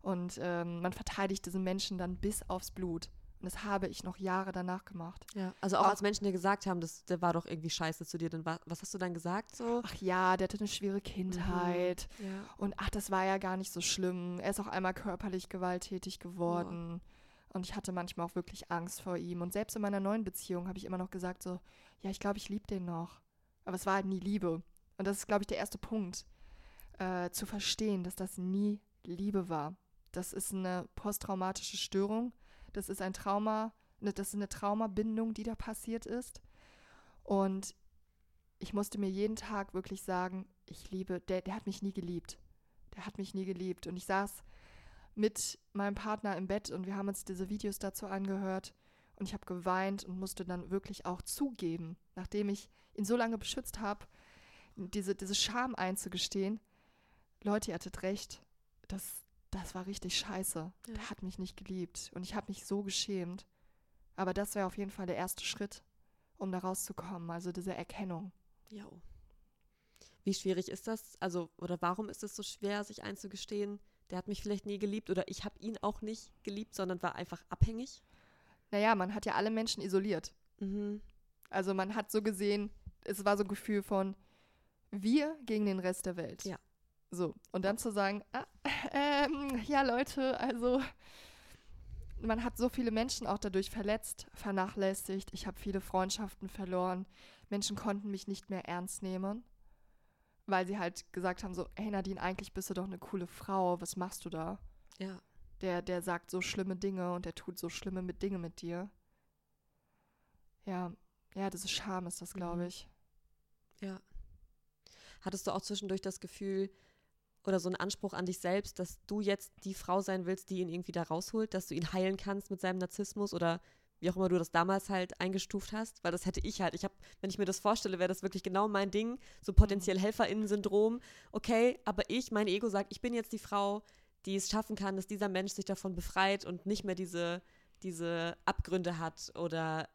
Und ähm, man verteidigt diesen Menschen dann bis aufs Blut. Und das habe ich noch Jahre danach gemacht. Ja, also auch Auch- als Menschen dir gesagt haben, das, der war doch irgendwie scheiße zu dir, dann war, was hast du dann gesagt so? Ach ja, der hatte eine schwere Kindheit. Ja. Und ach, das war ja gar nicht so schlimm. Er ist auch einmal körperlich gewalttätig geworden. Und ich hatte manchmal auch wirklich Angst vor ihm. Und selbst in meiner neuen Beziehung habe ich immer noch gesagt, so, ja, ich glaube, ich liebe den noch. Aber es war halt nie Liebe. Und das ist, glaube ich, der erste Punkt. Äh, zu verstehen, dass das nie Liebe war. Das ist eine posttraumatische Störung. Das ist ein Trauma, ne, das ist eine Traumabindung, die da passiert ist. Und ich musste mir jeden Tag wirklich sagen, ich liebe, der, der hat mich nie geliebt. Der hat mich nie geliebt. Und ich saß mit meinem Partner im Bett und wir haben uns diese Videos dazu angehört. Und ich habe geweint und musste dann wirklich auch zugeben, nachdem ich ihn so lange beschützt habe, diese, diese Scham einzugestehen. Leute, ihr hattet recht. Das, das war richtig scheiße. Ja. Der hat mich nicht geliebt. Und ich habe mich so geschämt. Aber das wäre auf jeden Fall der erste Schritt, um da rauszukommen. Also diese Erkennung. Ja. Wie schwierig ist das? Also, oder warum ist es so schwer, sich einzugestehen, der hat mich vielleicht nie geliebt oder ich habe ihn auch nicht geliebt, sondern war einfach abhängig? Naja, man hat ja alle Menschen isoliert. Mhm. Also man hat so gesehen, es war so ein Gefühl von wir gegen den Rest der Welt. Ja. So, und dann zu sagen, ah, ähm, ja Leute, also man hat so viele Menschen auch dadurch verletzt, vernachlässigt. Ich habe viele Freundschaften verloren. Menschen konnten mich nicht mehr ernst nehmen, weil sie halt gesagt haben so, hey Nadine, eigentlich bist du doch eine coole Frau, was machst du da? Ja. Der, der sagt so schlimme Dinge und der tut so schlimme mit Dinge mit dir. Ja, ja, das ist Scham, ist das, glaube Mhm. ich. Ja. Hattest du auch zwischendurch das Gefühl oder so einen Anspruch an dich selbst, dass du jetzt die Frau sein willst, die ihn irgendwie da rausholt, dass du ihn heilen kannst mit seinem Narzissmus oder wie auch immer du das damals halt eingestuft hast? Weil das hätte ich halt. Ich habe, wenn ich mir das vorstelle, wäre das wirklich genau mein Ding. So potenziell HelferInnen-Syndrom. Okay, aber ich, mein Ego sagt, ich bin jetzt die Frau, die es schaffen kann, dass dieser Mensch sich davon befreit und nicht mehr diese, diese Abgründe hat oder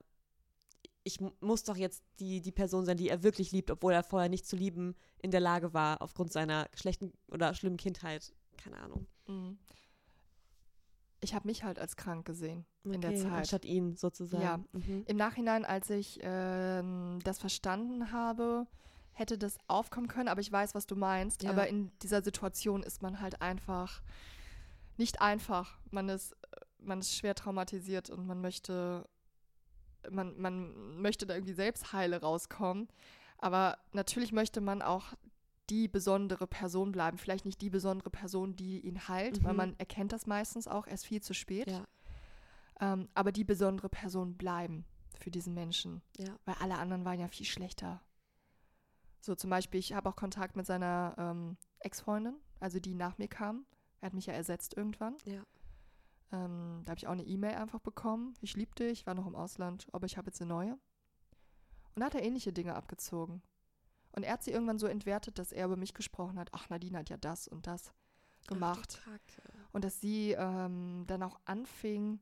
ich mu- muss doch jetzt die, die Person sein, die er wirklich liebt, obwohl er vorher nicht zu lieben in der Lage war, aufgrund seiner schlechten oder schlimmen Kindheit. Keine Ahnung. Mhm. Ich habe mich halt als krank gesehen in der Okay, Zeit. Anstatt ihn sozusagen. Ja. Mhm. Im Nachhinein, als ich ähm, das verstanden habe, hätte das aufkommen können, aber ich weiß, was du meinst. Ja. Aber in dieser Situation ist man halt einfach nicht einfach. Man ist, man ist schwer traumatisiert und man möchte, man, man möchte da irgendwie selbst heile rauskommen. Aber natürlich möchte man auch die besondere Person bleiben. Vielleicht nicht die besondere Person, die ihn heilt, weil Mhm. man erkennt das meistens auch erst viel zu spät. Ja, Ähm, aber die besondere Person bleiben für diesen Menschen. ja. Weil alle anderen waren ja viel schlechter. So zum Beispiel, ich habe auch Kontakt mit seiner ähm, Ex-Freundin, also die nach mir kam. Er hat mich ja ersetzt irgendwann. Ja. Ähm, da habe ich auch eine E-Mail einfach bekommen. Ich liebe dich, war noch im Ausland, aber ich habe jetzt eine neue. Und da hat er ähnliche Dinge abgezogen. Und er hat sie irgendwann so entwertet, dass er über mich gesprochen hat. Ach, Nadine hat ja das und das gemacht. Ach. Und dass sie ähm, dann auch anfing,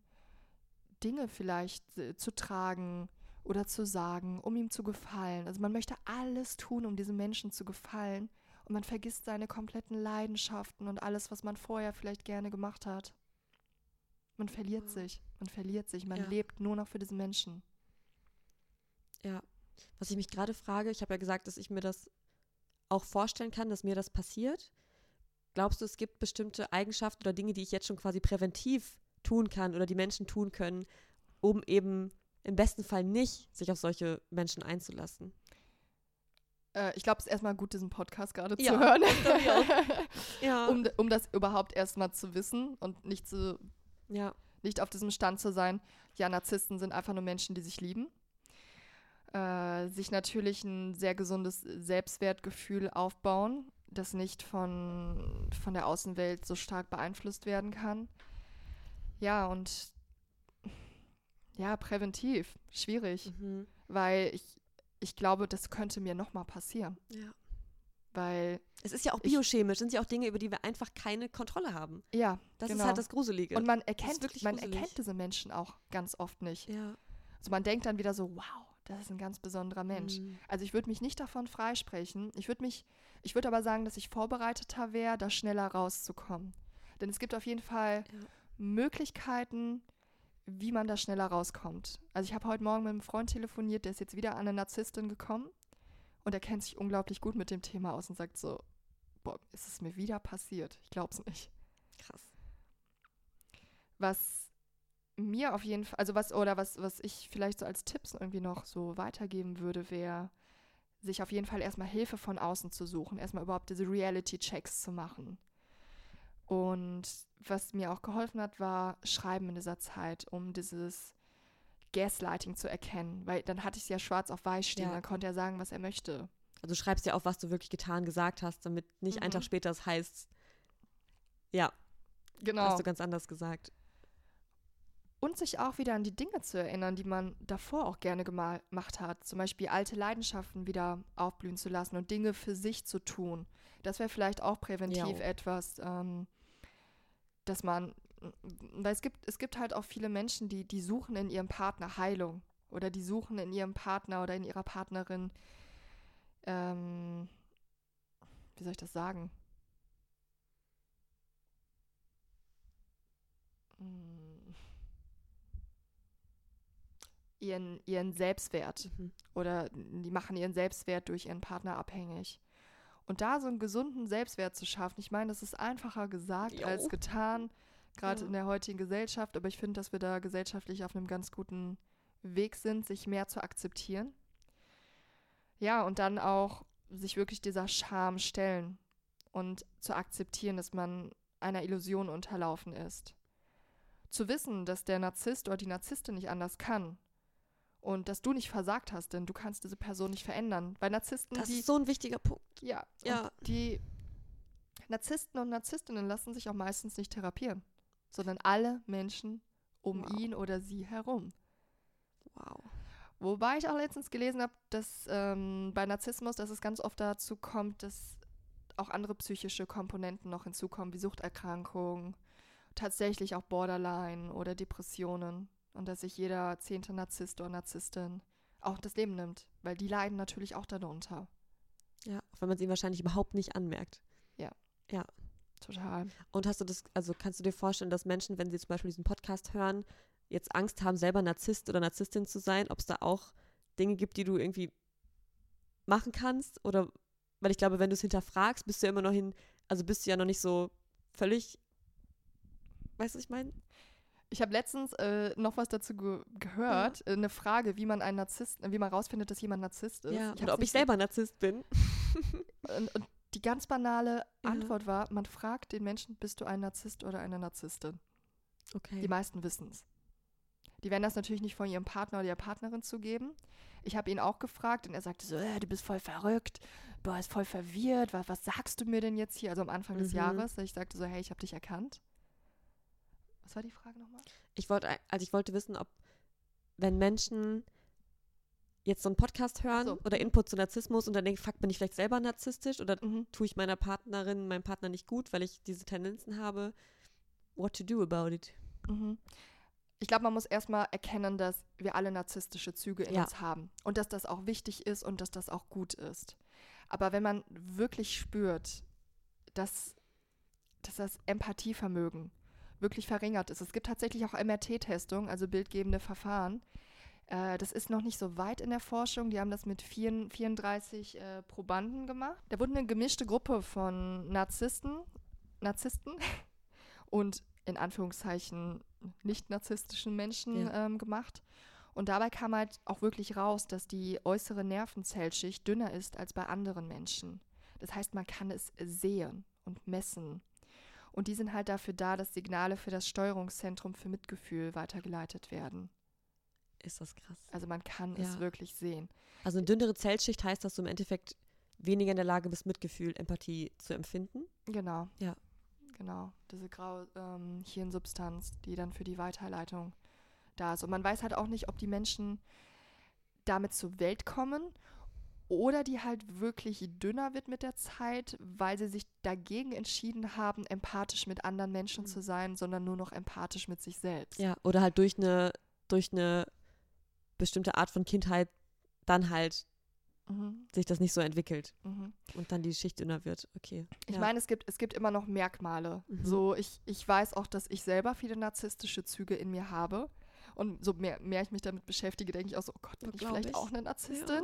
Dinge vielleicht äh, zu tragen oder zu sagen, um ihm zu gefallen. Also man möchte alles tun, um diesem Menschen zu gefallen. Und man vergisst seine kompletten Leidenschaften und alles, was man vorher vielleicht gerne gemacht hat. Man verliert Wow. sich. Man verliert sich. Man Ja. lebt nur noch für diesen Menschen. Ja. Was ich mich gerade frage, ich habe ja gesagt, dass ich mir das auch vorstellen kann, dass mir das passiert. Glaubst du, es gibt bestimmte Eigenschaften oder Dinge, die ich jetzt schon quasi präventiv tun kann oder die Menschen tun können, um eben im besten Fall nicht sich auf solche Menschen einzulassen? Äh, ich glaube, es ist erstmal gut, diesen Podcast gerade Ja, zu hören. (laughs) Ja. um, um das überhaupt erstmal zu wissen und nicht zu ja. nicht auf diesem Stand zu sein, ja, Narzissten sind einfach nur Menschen, die sich lieben. Äh, sich natürlich ein sehr gesundes Selbstwertgefühl aufbauen, das nicht von, von der Außenwelt so stark beeinflusst werden kann. Ja, und ja, präventiv, schwierig, Mhm. weil ich, ich glaube, das könnte mir nochmal passieren, ja. weil, Es ist ja auch Ich- biochemisch, sind ja auch Dinge, über die wir einfach keine Kontrolle haben. ja, Das genau. ist halt das Gruselige. und man erkennt, man gruselig. erkennt diese Menschen auch ganz oft nicht. ja. Also man denkt dann wieder so, wow, das ist ein ganz besonderer Mensch. Mhm. Also ich würde mich nicht davon freisprechen. Ich würde mich, ich würde aber sagen, dass ich vorbereiteter wäre, da schneller rauszukommen. Denn es gibt auf jeden Fall Ja. Möglichkeiten, wie man da schneller rauskommt. Also ich habe heute Morgen mit einem Freund telefoniert, der ist jetzt wieder an eine Narzisstin gekommen und er kennt sich unglaublich gut mit dem Thema aus und sagt so, boah, ist es mir wieder passiert? Ich glaube es nicht. Krass. Was mir auf jeden Fall, also was, oder was, was ich vielleicht so als Tipps irgendwie noch so weitergeben würde, wäre, sich auf jeden Fall erstmal Hilfe von außen zu suchen, erstmal überhaupt diese Reality-Checks zu machen. Und was mir auch geholfen hat, war Schreiben in dieser Zeit, um dieses Gaslighting zu erkennen. Weil dann hatte ich es ja schwarz auf weiß stehen, Ja. dann konnte er sagen, was er möchte. Also du schreibst ja auf, was du wirklich getan, gesagt hast, damit nicht einen Mhm. Tag später es heißt, ja, Genau. hast du ganz anders gesagt. Und sich auch wieder an die Dinge zu erinnern, die man davor auch gerne gema- gemacht hat. Zum Beispiel alte Leidenschaften wieder aufblühen zu lassen und Dinge für sich zu tun. Das wäre vielleicht auch präventiv Ja. etwas, ähm, dass man, weil es gibt, es gibt halt auch viele Menschen, die, die suchen in ihrem Partner Heilung oder die suchen in ihrem Partner oder in ihrer Partnerin, ähm, wie soll ich das sagen? Hm. Ihren, ihren Selbstwert Mhm. oder die machen ihren Selbstwert durch ihren Partner abhängig. Und da so einen gesunden Selbstwert zu schaffen, ich meine, das ist einfacher gesagt Jo. als getan, gerade Ja. in der heutigen Gesellschaft, aber ich finde, dass wir da gesellschaftlich auf einem ganz guten Weg sind, sich mehr zu akzeptieren. Ja, und dann auch sich wirklich dieser Scham stellen und zu akzeptieren, dass man einer Illusion unterlaufen ist. Zu wissen, dass der Narzisst oder die Narzisstin nicht anders kann und dass du nicht versagt hast, denn du kannst diese Person nicht verändern. Weil Narzissten, Das die ist so ein wichtiger Punkt. ja, Ja. Die Narzissten und Narzisstinnen lassen sich auch meistens nicht therapieren, sondern alle Menschen um Wow. ihn oder sie herum. Wow. Wobei ich auch letztens gelesen habe, dass ähm, bei Narzissmus, dass es ganz oft dazu kommt, dass auch andere psychische Komponenten noch hinzukommen, wie Suchterkrankungen, tatsächlich auch Borderline oder Depressionen und dass sich jeder zehnte Narzisst oder Narzisstin auch das Leben nimmt, weil die leiden natürlich auch darunter. Ja, auch wenn man es ihnen wahrscheinlich überhaupt nicht anmerkt. Total. Und hast du das, also kannst du dir vorstellen, dass Menschen, wenn sie zum Beispiel diesen Podcast hören, jetzt Angst haben, selber Narzisst oder Narzisstin zu sein, ob es da auch Dinge gibt, die du irgendwie machen kannst? Oder, weil ich glaube, wenn du es hinterfragst, bist du ja immer noch hin, also bist du ja noch nicht so völlig, weißt du, was ich meine? Ich habe letztens äh, noch was dazu ge gehört, äh, eine Frage, wie man einen Narzisst, wie man rausfindet, dass jemand Narzisst ist. Ja, hab's oder ob ich selber Narzisst bin. (laughs) Und, und die ganz banale Ja. Antwort war, man fragt den Menschen, bist du ein Narzisst oder eine Narzisstin? Okay. Die meisten wissen es. Die werden das natürlich nicht von ihrem Partner oder ihrer Partnerin zugeben. Ich habe ihn auch gefragt und er sagte so, äh, du bist voll verrückt, du bist voll verwirrt, was, was sagst du mir denn jetzt hier? Also am Anfang des Mhm. Jahres. Ich sagte so, hey, ich habe dich erkannt. Was war die Frage nochmal? Ich wollte, also ich wollte wissen, ob, wenn Menschen jetzt so einen Podcast hören so. oder Input zu Narzissmus und dann denken, fuck, bin ich vielleicht selber narzisstisch oder Mhm. tue ich meiner Partnerin, meinem Partner nicht gut, weil ich diese Tendenzen habe. What to do about it? Mhm. Ich glaube, man muss erstmal erkennen, dass wir alle narzisstische Züge in Ja. uns haben und dass das auch wichtig ist und dass das auch gut ist. Aber wenn man wirklich spürt, dass, dass das Empathievermögen wirklich verringert ist, es gibt tatsächlich auch MRT-Testungen, also bildgebende Verfahren. Äh, das ist noch nicht so weit in der Forschung. Die haben das mit vier, 34 äh, Probanden gemacht. Da wurde eine gemischte Gruppe von Narzissten, Narzissten (laughs) und in Anführungszeichen nicht narzisstischen Menschen Ja. ähm, gemacht. Und dabei kam halt auch wirklich raus, dass die äußere Nervenzellschicht dünner ist als bei anderen Menschen. Das heißt, man kann es sehen und messen. Und die sind halt dafür da, dass Signale für das Steuerungszentrum für Mitgefühl weitergeleitet werden. Ist das krass. Also man kann Ja. es wirklich sehen. Also eine dünnere Zellschicht heißt, dass du im Endeffekt weniger in der Lage bist, Mitgefühl, Empathie zu empfinden. Genau. Ja. Genau. Diese graue ähm, Hirnsubstanz, die dann für die Weiterleitung da ist. Und man weiß halt auch nicht, ob die Menschen damit zur Welt kommen oder die halt wirklich dünner wird mit der Zeit, weil sie sich dagegen entschieden haben, empathisch mit anderen Menschen Mhm. zu sein, sondern nur noch empathisch mit sich selbst. Ja. Oder halt durch eine, durch eine bestimmte Art von Kindheit dann halt Mhm. sich das nicht so entwickelt Mhm. und dann die Schicht dünner wird. Okay. Ich ja. meine, es gibt, es gibt immer noch Merkmale. Mhm. So, ich, ich weiß auch, dass ich selber viele narzisstische Züge in mir habe. Und so mehr, mehr ich mich damit beschäftige, denke ich auch so, oh Gott, bin Ja, ich vielleicht ich. auch eine Narzisstin?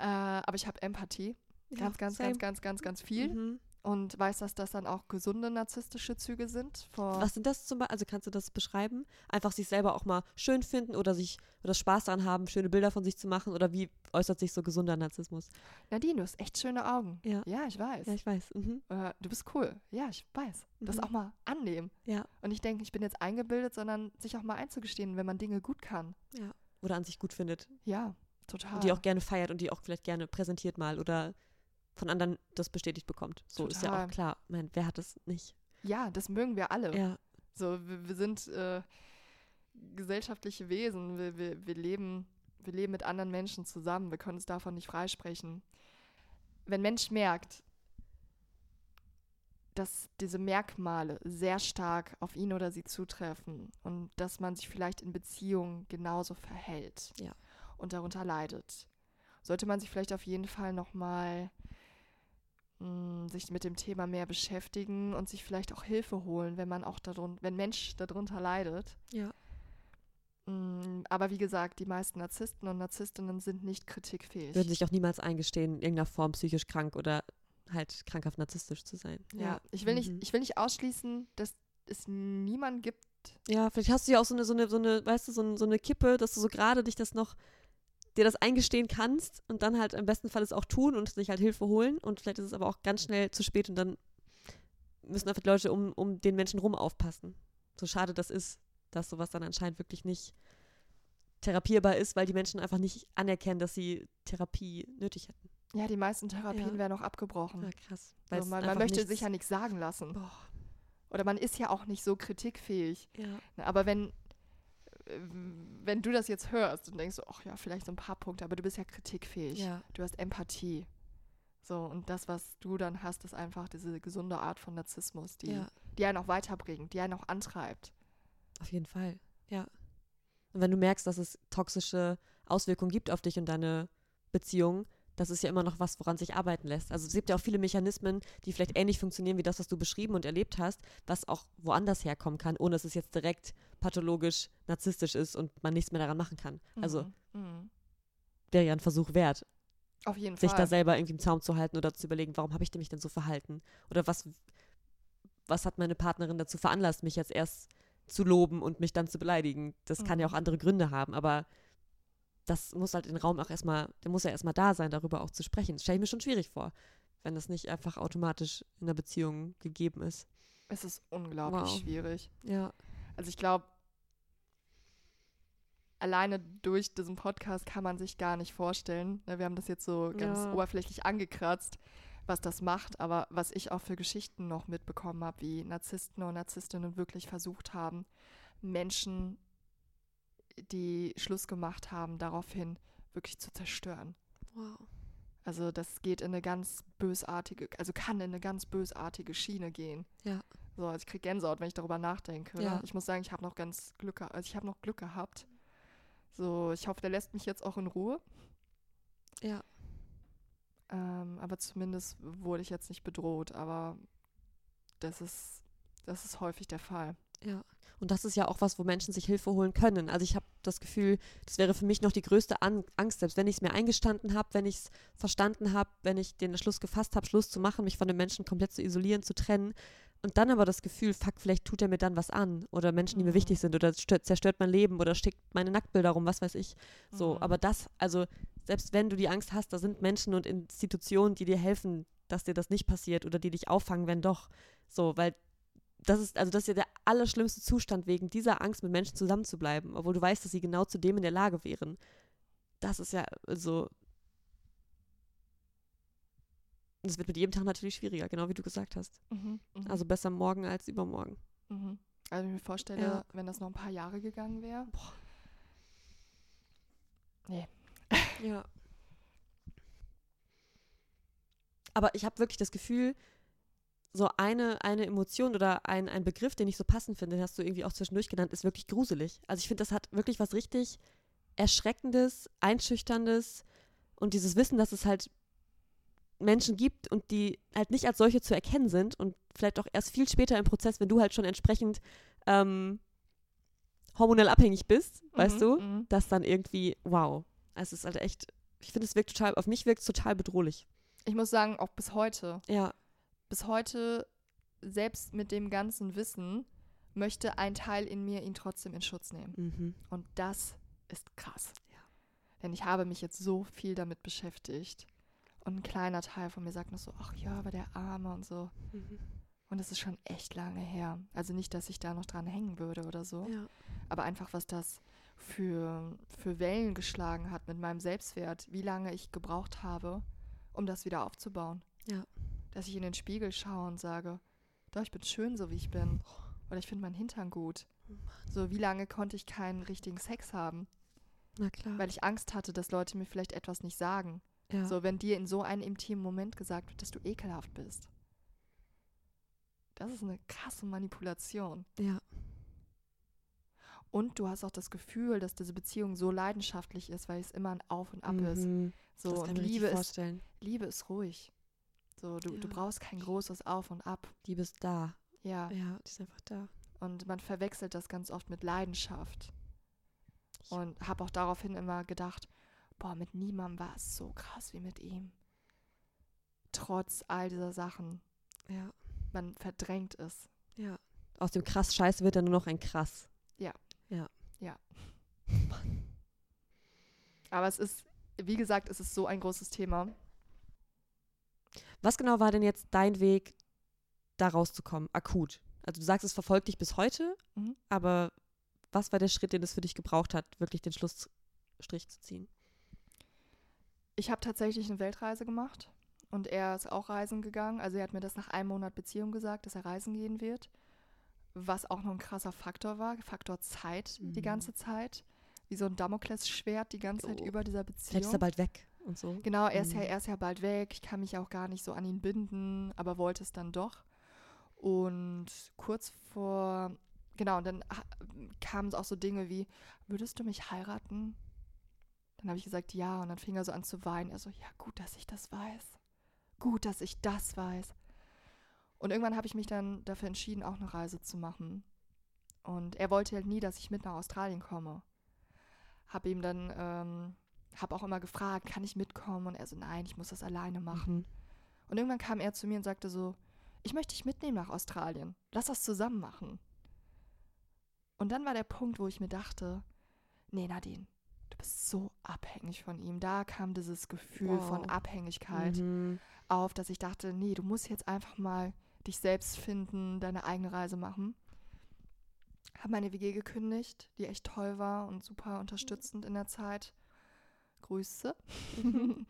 Äh, aber ich habe Empathie. Ja, Ganz, ganz, same. ganz, ganz, ganz, ganz viel. Mhm. Und weiß, dass das dann auch gesunde narzisstische Züge sind. Was sind das zum Beispiel? Also kannst du das beschreiben? Einfach sich selber auch mal schön finden oder sich oder Spaß daran haben, schöne Bilder von sich zu machen? Oder wie äußert sich so gesunder Narzissmus? Nadine, du hast echt schöne Augen. Ja. Ja, ich weiß. Ja, ich weiß. Mhm. äh, du bist cool. Ja, ich weiß. Das Mhm. auch mal annehmen. Ja. Und ich denke, ich bin jetzt eingebildet, sondern sich auch mal einzugestehen, wenn man Dinge gut kann. Oder an sich gut findet. Ja, total. Und die auch gerne feiert und die auch vielleicht gerne präsentiert mal oder von anderen das bestätigt bekommt. So ist ja Total. auch klar. Mein, wer hat das nicht? ja, das mögen wir alle. Ja. So, wir, wir sind äh, gesellschaftliche Wesen. Wir, wir, wir, leben, wir leben mit anderen Menschen zusammen. Wir können uns davon nicht freisprechen. Wenn Mensch merkt, dass diese Merkmale sehr stark auf ihn oder sie zutreffen und dass man sich vielleicht in Beziehungen genauso verhält Ja. Und darunter leidet, sollte man sich vielleicht auf jeden Fall nochmal sich mit dem Thema mehr beschäftigen und sich vielleicht auch Hilfe holen, wenn man auch darunter, wenn Mensch darunter leidet. Ja. Mm, Aber wie gesagt, die meisten Narzissten und Narzisstinnen sind nicht kritikfähig. Würden sich auch niemals eingestehen, in irgendeiner Form psychisch krank oder halt krankhaft narzisstisch zu sein. Ja, ich will nicht, Mhm. ich will nicht ausschließen, dass es niemanden gibt. Ja, vielleicht hast du ja auch so eine, so eine, so eine, weißt du, so, ein, so eine Kippe, dass du so gerade dich das noch, dir das eingestehen kannst und dann halt im besten Fall es auch tun und sich halt Hilfe holen. Und vielleicht ist es aber auch ganz schnell zu spät und dann müssen einfach Leute um, um den Menschen rum aufpassen. So schade das ist, dass sowas dann anscheinend wirklich nicht therapierbar ist, weil die Menschen einfach nicht anerkennen, dass sie Therapie nötig hätten. Ja, die meisten Therapien Ja. werden auch abgebrochen. Ja, krass. so, man, man möchte nichts- sich ja nichts sagen lassen. Boah, Oder man ist ja auch nicht so kritikfähig. ja. Ne, Aber wenn, wenn du das jetzt hörst und denkst, ach ja, vielleicht so ein paar Punkte, aber du bist ja kritikfähig. Ja, Du hast Empathie. So, und das, was du dann hast, ist einfach diese gesunde Art von Narzissmus, die, ja, die einen auch weiterbringt, die einen auch antreibt. auf jeden Fall. Ja. Und wenn du merkst, dass es toxische Auswirkungen gibt auf dich und deine Beziehung, das ist ja immer noch was, woran sich arbeiten lässt. Also es gibt ja auch viele Mechanismen, die vielleicht ähnlich funktionieren wie das, was du beschrieben und erlebt hast, was auch woanders herkommen kann, ohne dass es jetzt direkt pathologisch narzisstisch ist und man nichts mehr daran machen kann. Also Mhm. Mhm. wäre ja ein Versuch wert, Auf jeden sich Fall. da selber irgendwie im Zaum zu halten oder zu überlegen, warum habe ich mich denn so verhalten? Oder was, was hat meine Partnerin dazu veranlasst, mich jetzt erst zu loben und mich dann zu beleidigen? Das kann ja auch Mhm. andere Gründe haben, aber das muss halt den Raum auch erstmal, der muss ja erstmal da sein, darüber auch zu sprechen. Das stelle ich mir schon schwierig vor, wenn das nicht einfach automatisch in einer Beziehung gegeben ist. es ist unglaublich Wow. schwierig. Ja. Also ich glaube, alleine durch diesen Podcast kann man sich gar nicht vorstellen. ne, Wir haben das jetzt so ganz Ja. oberflächlich angekratzt, was das macht. Aber was ich auch für Geschichten noch mitbekommen habe, wie Narzissten und Narzisstinnen wirklich versucht haben, Menschen, die Schluss gemacht haben, daraufhin wirklich zu zerstören. Wow. Also das geht in eine ganz bösartige, also kann in eine ganz bösartige Schiene gehen. Ja. So, also ich kriege Gänsehaut, wenn ich darüber nachdenke. Ja. Ich muss sagen, ich habe noch ganz Glück, also ich habe noch Glück gehabt. So, ich hoffe, der lässt mich jetzt auch in Ruhe. Ja. Ähm, aber zumindest wurde ich jetzt nicht bedroht. Aber das ist, das ist häufig der Fall. Ja. Und das ist ja auch was, wo Menschen sich Hilfe holen können. Also ich habe das Gefühl, das wäre für mich noch die größte An Angst, selbst wenn ich es mir eingestanden habe, wenn ich es verstanden habe, wenn ich den Schluss gefasst habe, Schluss zu machen, mich von den Menschen komplett zu isolieren, zu trennen. Und dann aber das Gefühl, fuck, vielleicht tut er mir dann was an. Oder Menschen, die mir Mhm. wichtig sind. Oder stört, zerstört mein Leben. Oder schickt meine Nacktbilder rum, was weiß ich. So, Mhm. aber das, also selbst wenn du die Angst hast, da sind Menschen und Institutionen, die dir helfen, dass dir das nicht passiert oder die dich auffangen, wenn doch. So, weil das ist, also das ist ja der allerschlimmste Zustand, wegen dieser Angst mit Menschen zusammenzubleiben, obwohl du weißt, dass sie genau zu dem in der Lage wären. Das ist ja, also. Es wird mit jedem Tag natürlich schwieriger, genau wie du gesagt hast. Mhm. Mhm. Also besser morgen als übermorgen. Mhm. Also wenn ich mir vorstelle, Ja. wenn das noch ein paar Jahre gegangen wäre. Ja. Aber ich habe wirklich das Gefühl, so eine, eine Emotion oder ein, ein Begriff, den ich so passend finde, den hast du irgendwie auch zwischendurch genannt, ist wirklich gruselig. Also ich finde, das hat wirklich was richtig Erschreckendes, Einschüchterndes und dieses Wissen, dass es halt Menschen gibt und die halt nicht als solche zu erkennen sind und vielleicht auch erst viel später im Prozess, wenn du halt schon entsprechend ähm, hormonell abhängig bist, weißt Mhm, du, mhm. dass dann irgendwie, wow, es ist halt echt, ich finde, es wirkt total, auf mich wirkt es total bedrohlich. Ich muss sagen, auch bis heute. Ja, bis heute, selbst mit dem ganzen Wissen, möchte ein Teil in mir ihn trotzdem in Schutz nehmen. mhm. Und das ist krass. Ja. Denn ich habe mich jetzt so viel damit beschäftigt. Und ein kleiner Teil von mir sagt noch so, ach ja, aber der Arme und so. Mhm. Und das ist schon echt lange her. Also nicht, dass ich da noch dran hängen würde oder so. ja, Aber einfach, was das für, für Wellen geschlagen hat mit meinem Selbstwert, wie lange ich gebraucht habe, um das wieder aufzubauen. Ja. Dass ich in den Spiegel schaue und sage, doch, ich bin schön, so wie ich bin. Oder ich finde meinen Hintern gut. So, wie lange konnte ich keinen richtigen Sex haben? na klar. Weil ich Angst hatte, dass Leute mir vielleicht etwas nicht sagen. ja. So, wenn dir in so einem intimen Moment gesagt wird, dass du ekelhaft bist. Das ist eine krasse Manipulation. ja, Und du hast auch das Gefühl, dass diese Beziehung so leidenschaftlich ist, weil es immer ein Auf und Ab ist. Mhm. So, das und kann mir Liebe ist. Liebe ist ruhig. So, du, du Ja. brauchst kein großes Auf und Ab. Die bist da. Ja. Ja, die ist einfach da. Und man verwechselt das ganz oft mit Leidenschaft. Ja. Und habe auch daraufhin immer gedacht, boah, mit niemandem war es so krass wie mit ihm. trotz all dieser Sachen. Ja. Man verdrängt es. Ja. Aus dem krass Scheiß wird dann nur noch ein krass. (laughs) Aber es ist, wie gesagt, es ist so ein großes Thema. Was genau war denn jetzt dein Weg, da rauszukommen, akut? Also du sagst, es verfolgt dich bis heute, Mhm. aber was war der Schritt, den es für dich gebraucht hat, wirklich den Schlussstrich zu ziehen? Ich habe tatsächlich eine Weltreise gemacht und er ist auch reisen gegangen. Also er hat mir das nach einem Monat Beziehung gesagt, dass er reisen gehen wird. Was auch noch ein krasser Faktor war, Faktor Zeit die Mhm. ganze Zeit. Wie so ein Damoklesschwert die ganze Zeit Oh. über dieser Vielleicht Beziehung. ist er bald weg und so. Genau, er ist, ja, Mhm. er ist ja bald weg. Ich kann mich auch gar nicht so an ihn binden, aber wollte es dann doch. Und kurz vor, genau, und dann ha- kamen auch so Dinge wie, würdest du mich heiraten? Dann habe ich gesagt, ja. Und dann fing er so an zu weinen. Er so, ja, gut, dass ich das weiß. Gut, dass ich das weiß. Und irgendwann habe ich mich dann dafür entschieden, auch eine Reise zu machen. Und er wollte halt nie, dass ich mit nach Australien komme. Habe ihm dann, ähm, habe auch immer gefragt, kann ich mitkommen? Und er so, nein, ich muss das alleine machen. Mhm. Und irgendwann kam er zu mir und sagte so, ich möchte dich mitnehmen nach Australien. Lass das zusammen machen. Und dann war der Punkt, wo ich mir dachte, nee, Nadine, du bist so abhängig von ihm. Da kam dieses Gefühl Wow. von Abhängigkeit Mhm. auf, dass ich dachte, nee, du musst jetzt einfach mal dich selbst finden, deine eigene Reise machen. Habe meine WG gekündigt, die echt toll war und super unterstützend in der Zeit. Grüße. (laughs)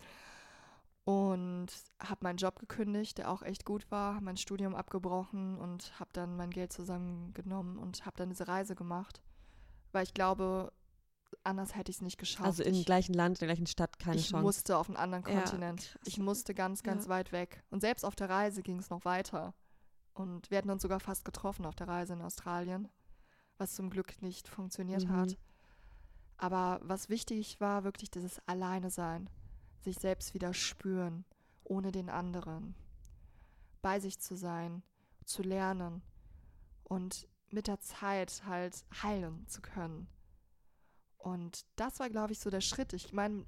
und habe meinen Job gekündigt, der auch echt gut war, mein Studium abgebrochen und habe dann mein Geld zusammengenommen und habe dann diese Reise gemacht, weil ich glaube, anders hätte ich es nicht geschafft. Also im ich, gleichen Land, in der gleichen Stadt keine ich Chance. musste auf einen anderen Ja, Kontinent. krass. Ich musste ganz, ganz Ja. weit weg. Und selbst auf der Reise ging es noch weiter. Und wir hatten uns sogar fast getroffen auf der Reise in Australien, was zum Glück nicht funktioniert Mhm. hat. Aber was wichtig war, wirklich dieses Alleine sein, sich selbst wieder spüren, ohne den anderen, bei sich zu sein, zu lernen und mit der Zeit halt heilen zu können. Und das war, glaube ich, so der Schritt. Ich meine,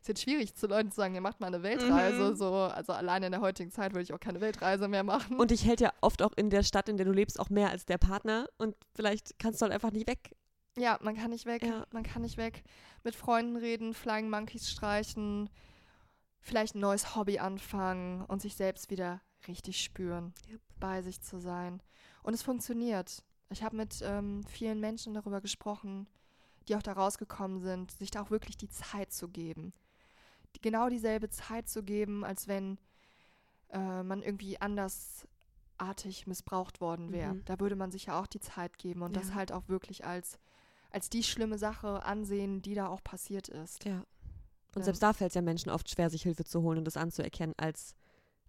es wird schwierig zu Leuten zu sagen, ihr macht mal eine Weltreise. Mhm. So, also alleine in der heutigen Zeit würde ich auch keine Weltreise mehr machen. Und dich hält ja oft auch in der Stadt, in der du lebst, auch mehr als der Partner. Und vielleicht kannst du halt einfach nicht weg. Ja, man kann nicht weg. Ja. Man kann nicht weg. Mit Freunden reden, Flying Monkeys streichen, vielleicht ein neues Hobby anfangen und sich selbst wieder richtig spüren, Yep. bei sich zu sein. Und es funktioniert. Ich habe mit ähm, vielen Menschen darüber gesprochen, die auch da rausgekommen sind, sich da auch wirklich die Zeit zu geben. Die, genau dieselbe Zeit zu geben, als wenn äh, man irgendwie andersartig missbraucht worden wäre. Mhm. Da würde man sich ja auch die Zeit geben und das Ja. halt auch wirklich als, als die schlimme Sache ansehen, die da auch passiert ist. Ja. Und Ja. selbst da fällt es ja Menschen oft schwer, sich Hilfe zu holen und das anzuerkennen, als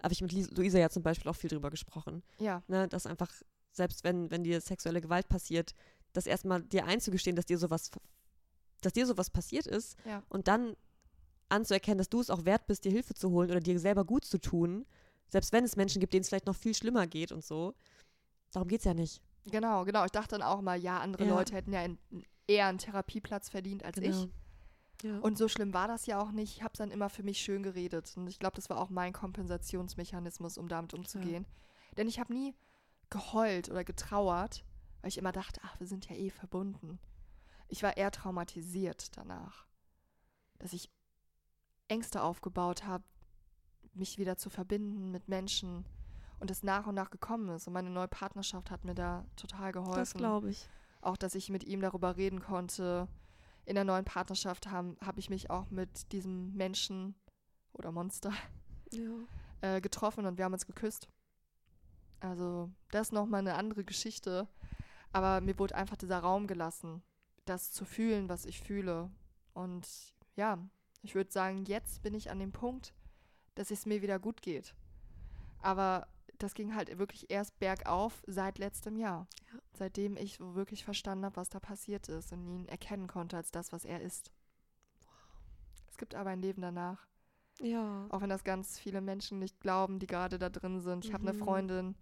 habe ich mit Luisa ja zum Beispiel auch viel drüber gesprochen. Ja, Ne? Dass einfach, selbst wenn, wenn dir sexuelle Gewalt passiert, das erstmal dir einzugestehen, dass dir sowas, dass dir sowas passiert ist ja, und dann anzuerkennen, dass du es auch wert bist, dir Hilfe zu holen oder dir selber gut zu tun, selbst wenn es Menschen gibt, denen es vielleicht noch viel schlimmer geht und so. Darum geht es ja nicht. Genau, genau. Ich dachte dann auch mal, ja, andere Ja. Leute hätten ja in, eher einen Therapieplatz verdient als ich. Ja. Und so schlimm war das ja auch nicht. Ich habe es dann immer für mich schön geredet. Und ich glaube, das war auch mein Kompensationsmechanismus, um damit umzugehen. Denn ich habe nie geheult oder getrauert, weil ich immer dachte, ach, wir sind ja eh verbunden. Ich war eher traumatisiert danach, dass ich Ängste aufgebaut habe, mich wieder zu verbinden mit Menschen und es nach und nach gekommen ist. Und meine neue Partnerschaft hat mir da total geholfen das glaube ich. auch, dass ich mit ihm darüber reden konnte. In der neuen Partnerschaft habe hab ich mich auch mit diesem Menschen oder Monster (laughs) Ja. äh, getroffen und wir haben uns geküsst. Also das ist nochmal eine andere Geschichte. Aber mir wurde einfach dieser Raum gelassen, das zu fühlen, was ich fühle. Und ja, ich würde sagen, jetzt bin ich an dem Punkt, dass es mir wieder gut geht. Aber das ging halt wirklich erst bergauf seit letztem Jahr. Ja. Seitdem ich so wirklich verstanden habe, was da passiert ist und ihn erkennen konnte als das, was er ist. Es gibt aber ein Leben danach. Ja. Auch wenn das ganz viele Menschen nicht glauben, die gerade da drin sind. Ich habe eine Mhm. Freundin,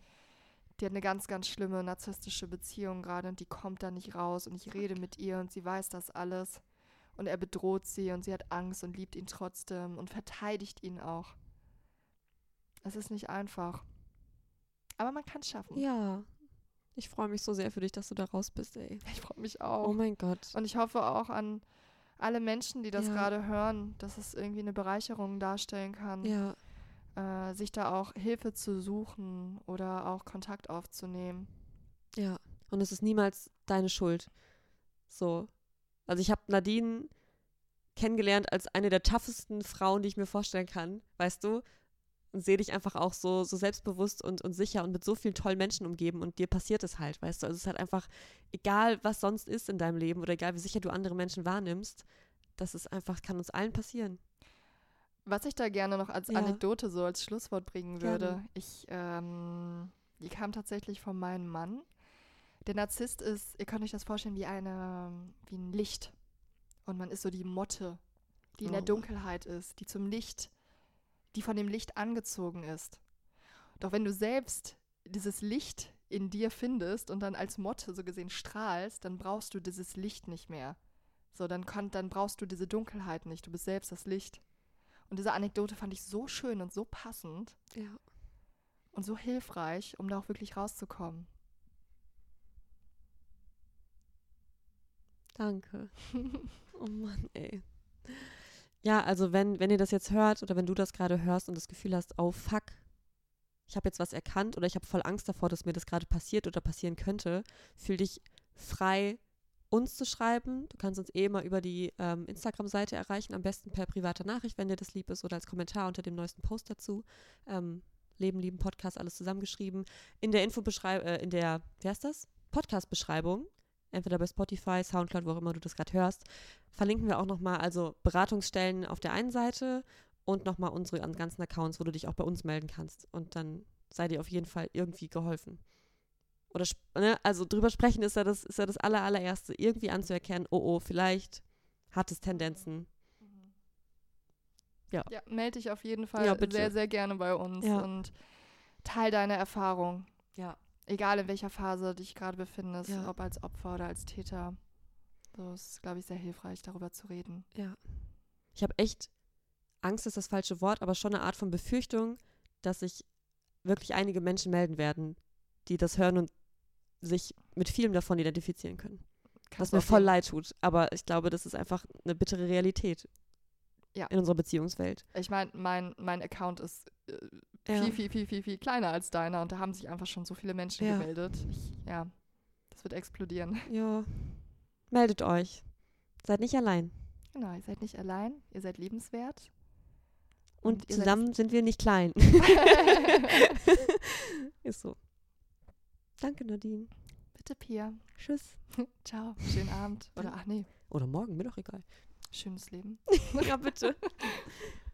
die hat eine ganz, ganz schlimme narzisstische Beziehung gerade und die kommt da nicht raus und ich rede mit ihr und sie weiß das alles. Und er bedroht sie und sie hat Angst und liebt ihn trotzdem und verteidigt ihn auch. Es ist nicht einfach. Aber man kann es schaffen. Ja. Ich freue mich so sehr für dich, dass du da raus bist, ey. (laughs) Ich freue mich auch. Oh mein Gott. Und ich hoffe auch an alle Menschen, die das Ja. gerade hören, dass es irgendwie eine Bereicherung darstellen kann, Ja. äh, sich da auch Hilfe zu suchen oder auch Kontakt aufzunehmen. Ja. Und es ist niemals deine Schuld. So. Also ich habe Nadine kennengelernt als eine der toughesten Frauen, die ich mir vorstellen kann, weißt du? Und sehe dich einfach auch so, so selbstbewusst und, und sicher und mit so vielen tollen Menschen umgeben und dir passiert es halt, weißt du? Also es ist halt einfach, egal was sonst ist in deinem Leben oder egal wie sicher du andere Menschen wahrnimmst, das ist einfach, kann uns allen passieren. Was ich da gerne noch als Ja. Anekdote so als Schlusswort bringen Gerne. würde, ich, ähm, die kam tatsächlich von meinem Mann. Der Narzisst ist, ihr könnt euch das vorstellen, wie eine, wie ein Licht. Und man ist so die Motte, die in der Oh. Dunkelheit ist, die zum Licht, die von dem Licht angezogen ist. Doch wenn du selbst dieses Licht in dir findest und dann als Motte so gesehen strahlst, dann brauchst du dieses Licht nicht mehr. So, dann, kann, dann brauchst du diese Dunkelheit nicht. Du bist selbst das Licht. Und diese Anekdote fand ich so schön und so passend Ja. und so hilfreich, um da auch wirklich rauszukommen. Danke. (laughs) Oh Mann, ey. Ja, also wenn, wenn ihr das jetzt hört oder wenn du das gerade hörst und das Gefühl hast, oh fuck, ich habe jetzt was erkannt oder ich habe voll Angst davor, dass mir das gerade passiert oder passieren könnte, fühl dich frei, uns zu schreiben. Du kannst uns eh immer über die ähm, Instagram-Seite erreichen, am besten per privater Nachricht, wenn dir das lieb ist oder als Kommentar unter dem neuesten Post dazu. Ähm, Leben, lieben Podcast, alles zusammengeschrieben. In der Infobeschreibung, äh, in der, wie heißt das? Podcast-Beschreibung entweder bei Spotify, Soundcloud, wo auch immer du das gerade hörst, verlinken wir auch nochmal, also Beratungsstellen auf der einen Seite und nochmal unsere an- ganzen Accounts, wo du dich auch bei uns melden kannst. Und dann sei dir auf jeden Fall irgendwie geholfen. Oder, ne, also drüber sprechen ist ja das, ist ja das aller, allererste, irgendwie anzuerkennen, oh, oh, vielleicht hat es Tendenzen. Ja. Ja, melde dich auf jeden Fall Ja, sehr, sehr gerne bei uns Ja. und teil deine Erfahrung. Ja. Egal in welcher Phase du dich gerade befindest, Ja. ob als Opfer oder als Täter. So ist, glaube ich, sehr hilfreich, darüber zu reden. Ja. Ich habe echt, Angst ist das falsche Wort, aber schon eine Art von Befürchtung, dass sich wirklich einige Menschen melden werden, die das hören und sich mit vielem davon identifizieren können. Was Kannst mir auf voll leid tut. Aber ich glaube, das ist einfach eine bittere Realität Ja. in unserer Beziehungswelt. Ich meine, mein, mein Account ist äh, Ja. viel, viel, viel, viel, viel kleiner als deiner und da haben sich einfach schon so viele Menschen Ja. gemeldet. Ich, ja, das wird explodieren. (laughs) Ja. Meldet euch. Seid nicht allein. Genau, ihr seid nicht allein, ihr seid liebenswert. Und, seid- zusammen sind wir nicht klein. (laughs) ist so. Danke, Nadine. Bitte, Pia. Tschüss. (laughs) Ciao. Schönen Abend. Oder ach nee, Oder morgen, mir doch egal. schönes Leben. ja, bitte.